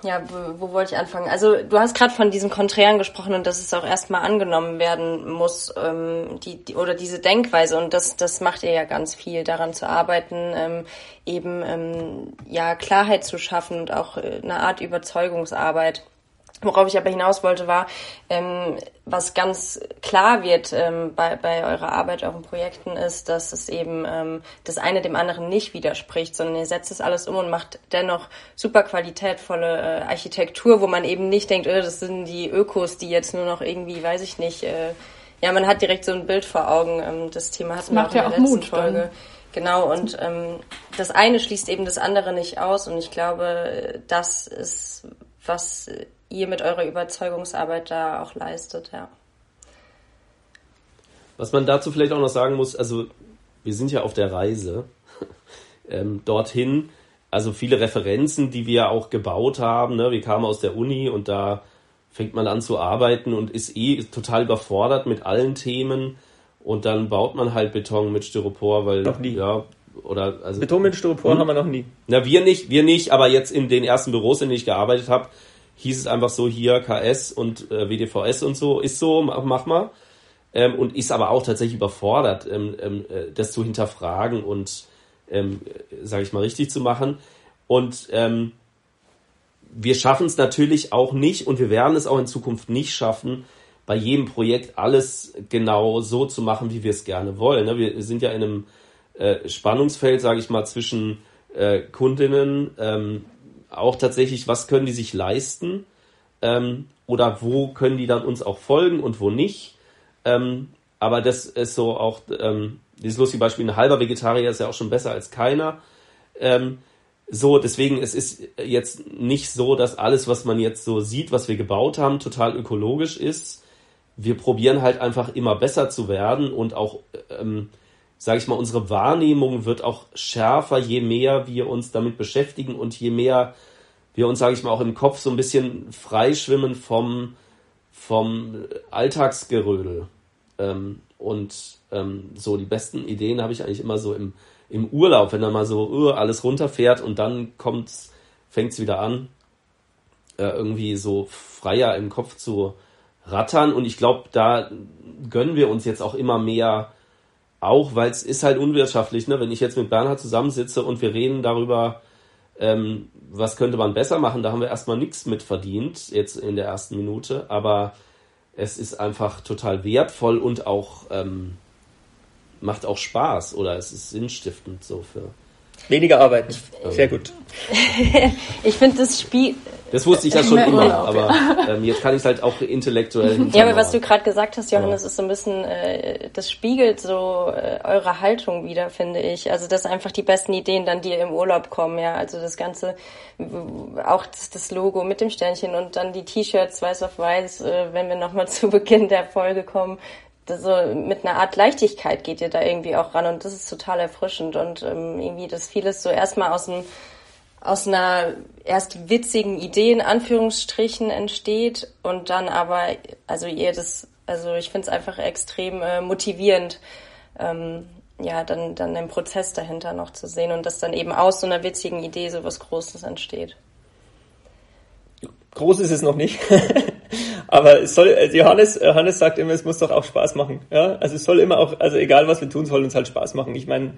ja, wo, wo wollte ich anfangen? Also du hast gerade von diesem Konträren gesprochen und dass es auch erstmal angenommen werden muss, ähm, die, die, oder diese Denkweise und das, das macht ihr ja ganz viel, daran zu arbeiten, ähm, eben ähm, ja Klarheit zu schaffen und auch äh, eine Art Überzeugungsarbeit. Worauf ich aber hinaus wollte, war, ähm, was ganz klar wird ähm, bei, bei eurer Arbeit, euren Projekten, ist, dass es eben ähm, das eine dem anderen nicht widerspricht, sondern ihr setzt es alles um und macht dennoch super qualitätvolle äh, Architektur, wo man eben nicht denkt, oh, das sind die Ökos, die jetzt nur noch irgendwie, weiß ich nicht, äh, ja, man hat direkt so ein Bild vor Augen. Ähm, das Thema hatten wir auch in der letzten Mut, Folge. Dann. Genau, und ähm, das eine schließt eben das andere nicht aus und ich glaube, das ist, was ihr mit eurer Überzeugungsarbeit da auch leistet, ja. Was man dazu vielleicht auch noch sagen muss, also wir sind ja auf der Reise [LAUGHS] ähm, dorthin, also viele Referenzen, die wir auch gebaut haben. Ne? Wir kamen aus der Uni und da fängt man an zu arbeiten und ist eh total überfordert mit allen Themen und dann baut man halt Beton mit Styropor, weil noch nie. ja oder also Beton mit Styropor hm? haben wir noch nie. Na wir nicht, wir nicht, aber jetzt in den ersten Büros, in denen ich gearbeitet habe, hieß es einfach so hier KS und äh, WDVS und so, ist so, mach mal. Ähm, und ist aber auch tatsächlich überfordert, ähm, ähm, äh, das zu hinterfragen und, ähm, sage ich mal, richtig zu machen. Und ähm, wir schaffen es natürlich auch nicht und wir werden es auch in Zukunft nicht schaffen, bei jedem Projekt alles genau so zu machen, wie wir es gerne wollen. Ne? Wir sind ja in einem äh, Spannungsfeld, sage ich mal, zwischen äh, Kundinnen, ähm, auch tatsächlich, was können die sich leisten ähm, oder wo können die dann uns auch folgen und wo nicht. Ähm, aber das ist so auch, ähm, dieses lustige Beispiel, ein halber Vegetarier ist ja auch schon besser als keiner. Ähm, so, deswegen, es ist jetzt nicht so, dass alles, was man jetzt so sieht, was wir gebaut haben, total ökologisch ist. Wir probieren halt einfach immer besser zu werden und auch, ähm, sage ich mal, unsere Wahrnehmung wird auch schärfer, je mehr wir uns damit beschäftigen und je mehr wir uns, sage ich mal, auch im Kopf so ein bisschen freischwimmen vom, vom Alltagsgerödel. Ähm, und ähm, so die besten Ideen habe ich eigentlich immer so im, im Urlaub, wenn dann mal so uh, alles runterfährt und dann kommt's, fängt's wieder an, äh, irgendwie so freier im Kopf zu rattern. Und ich glaube, da gönnen wir uns jetzt auch immer mehr auch, weil es ist halt unwirtschaftlich, ne? wenn ich jetzt mit Bernhard zusammensitze und wir reden darüber, ähm, was könnte man besser machen, da haben wir erstmal nichts mit verdient, jetzt in der ersten Minute, aber es ist einfach total wertvoll und auch ähm, macht auch Spaß oder es ist sinnstiftend so für. Weniger arbeiten. Sehr gut. [LAUGHS] ich finde das Spiel. Das wusste ich ja [LAUGHS] schon immer, Urlaub, aber ja. ähm, jetzt kann ich es halt auch intellektuell. Ja, aber was du gerade gesagt hast, Johannes, ist so ein bisschen, äh, das spiegelt so äh, eure Haltung wieder, finde ich. Also dass einfach die besten Ideen dann dir im Urlaub kommen, ja. Also das ganze, auch das, das Logo mit dem Sternchen und dann die T-Shirts weiß auf weiß, äh, wenn wir nochmal [LAUGHS] zu Beginn der Folge kommen so mit einer Art Leichtigkeit geht ihr da irgendwie auch ran und das ist total erfrischend und ähm, irgendwie das vieles so erstmal aus einem aus einer erst witzigen Idee in Anführungsstrichen entsteht und dann aber also ihr das also ich finde es einfach extrem äh, motivierend ähm, ja dann dann den Prozess dahinter noch zu sehen und dass dann eben aus so einer witzigen Idee so was Großes entsteht. Groß ist es noch nicht. [LAUGHS] Aber es soll, also Johannes, Johannes sagt immer, es muss doch auch Spaß machen. Ja? Also es soll immer auch, also egal was wir tun, soll uns halt Spaß machen. Ich meine,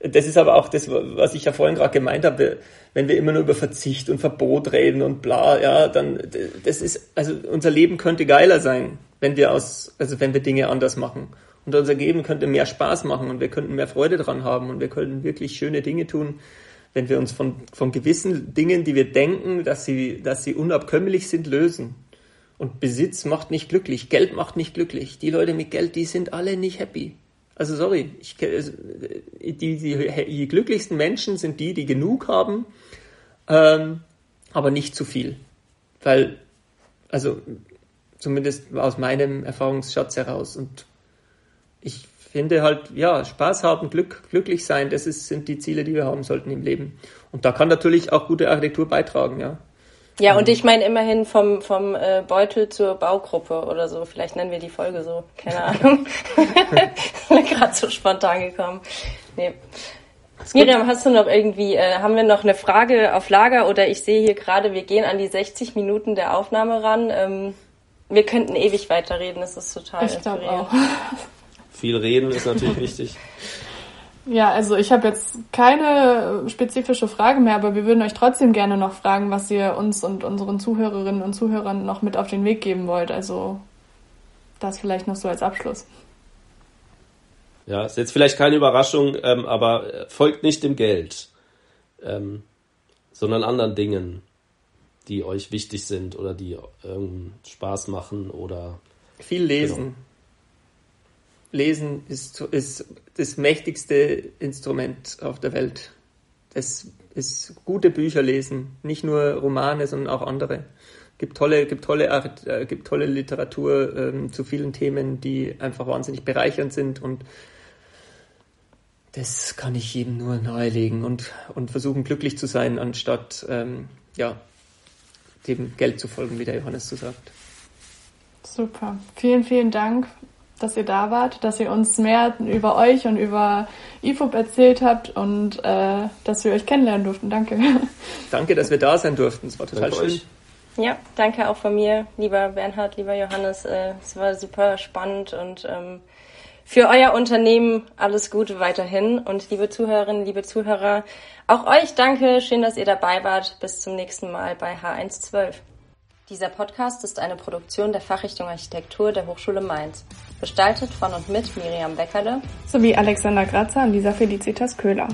das ist aber auch das, was ich ja vorhin gerade gemeint habe, wenn wir immer nur über Verzicht und Verbot reden und bla, ja, dann das ist, also unser Leben könnte geiler sein, wenn wir aus, also wenn wir Dinge anders machen. Und unser Leben könnte mehr Spaß machen und wir könnten mehr Freude dran haben und wir könnten wirklich schöne Dinge tun, wenn wir uns von, von gewissen Dingen, die wir denken, dass sie, dass sie unabkömmlich sind, lösen. Und Besitz macht nicht glücklich, Geld macht nicht glücklich. Die Leute mit Geld, die sind alle nicht happy. Also sorry, ich, also, die, die, die glücklichsten Menschen sind die, die genug haben, ähm, aber nicht zu viel. Weil, also zumindest aus meinem Erfahrungsschatz heraus. Und ich finde halt, ja, Spaß haben, Glück, glücklich sein, das ist, sind die Ziele, die wir haben sollten im Leben. Und da kann natürlich auch gute Architektur beitragen, ja. Ja, und ich meine immerhin vom, vom äh, Beutel zur Baugruppe oder so. Vielleicht nennen wir die Folge so. Keine [LAUGHS] Ahnung. [LAUGHS] Gerade so spontan gekommen. Nee. Miriam, hast du noch irgendwie, äh, haben wir noch eine Frage auf Lager oder ich sehe hier gerade, wir gehen an die 60 Minuten der Aufnahme ran. Ähm, wir könnten ewig weiterreden, das ist total ich inspirierend. Auch. [LAUGHS] Viel reden ist natürlich wichtig. Ja, also ich habe jetzt keine spezifische Frage mehr, aber wir würden euch trotzdem gerne noch fragen, was ihr uns und unseren Zuhörerinnen und Zuhörern noch mit auf den Weg geben wollt. Also das vielleicht noch so als Abschluss. Ja, ist jetzt vielleicht keine Überraschung, ähm, aber folgt nicht dem Geld, ähm, sondern anderen Dingen, die euch wichtig sind oder die ähm, Spaß machen oder viel lesen. Genau. Lesen ist, ist das mächtigste Instrument auf der Welt. Das ist gute Bücher lesen, nicht nur Romane, sondern auch andere. Gibt tolle, gibt tolle, äh, gibt tolle Literatur ähm, zu vielen Themen, die einfach wahnsinnig bereichernd sind und das kann ich jedem nur nahelegen und, und versuchen glücklich zu sein, anstatt ähm, ja, dem Geld zu folgen, wie der Johannes so sagt. Super. Vielen, vielen Dank, dass ihr da wart, dass ihr uns mehr über euch und über IFUB erzählt habt und äh, dass wir euch kennenlernen durften. Danke. [LAUGHS] Danke, dass wir da sein durften. Es war total danke schön. Euch. Ja, danke auch von mir, lieber Bernhard, lieber Johannes. Äh, es war super spannend und ähm, für euer Unternehmen alles Gute weiterhin. Und liebe Zuhörerinnen, liebe Zuhörer, auch euch danke. Schön, dass ihr dabei wart. Bis zum nächsten Mal bei H112. Dieser Podcast ist eine Produktion der Fachrichtung Architektur der Hochschule Mainz. Gestaltet von und mit Miriam Beckerle sowie Alexander Grazer und Lisa Felicitas Köhler.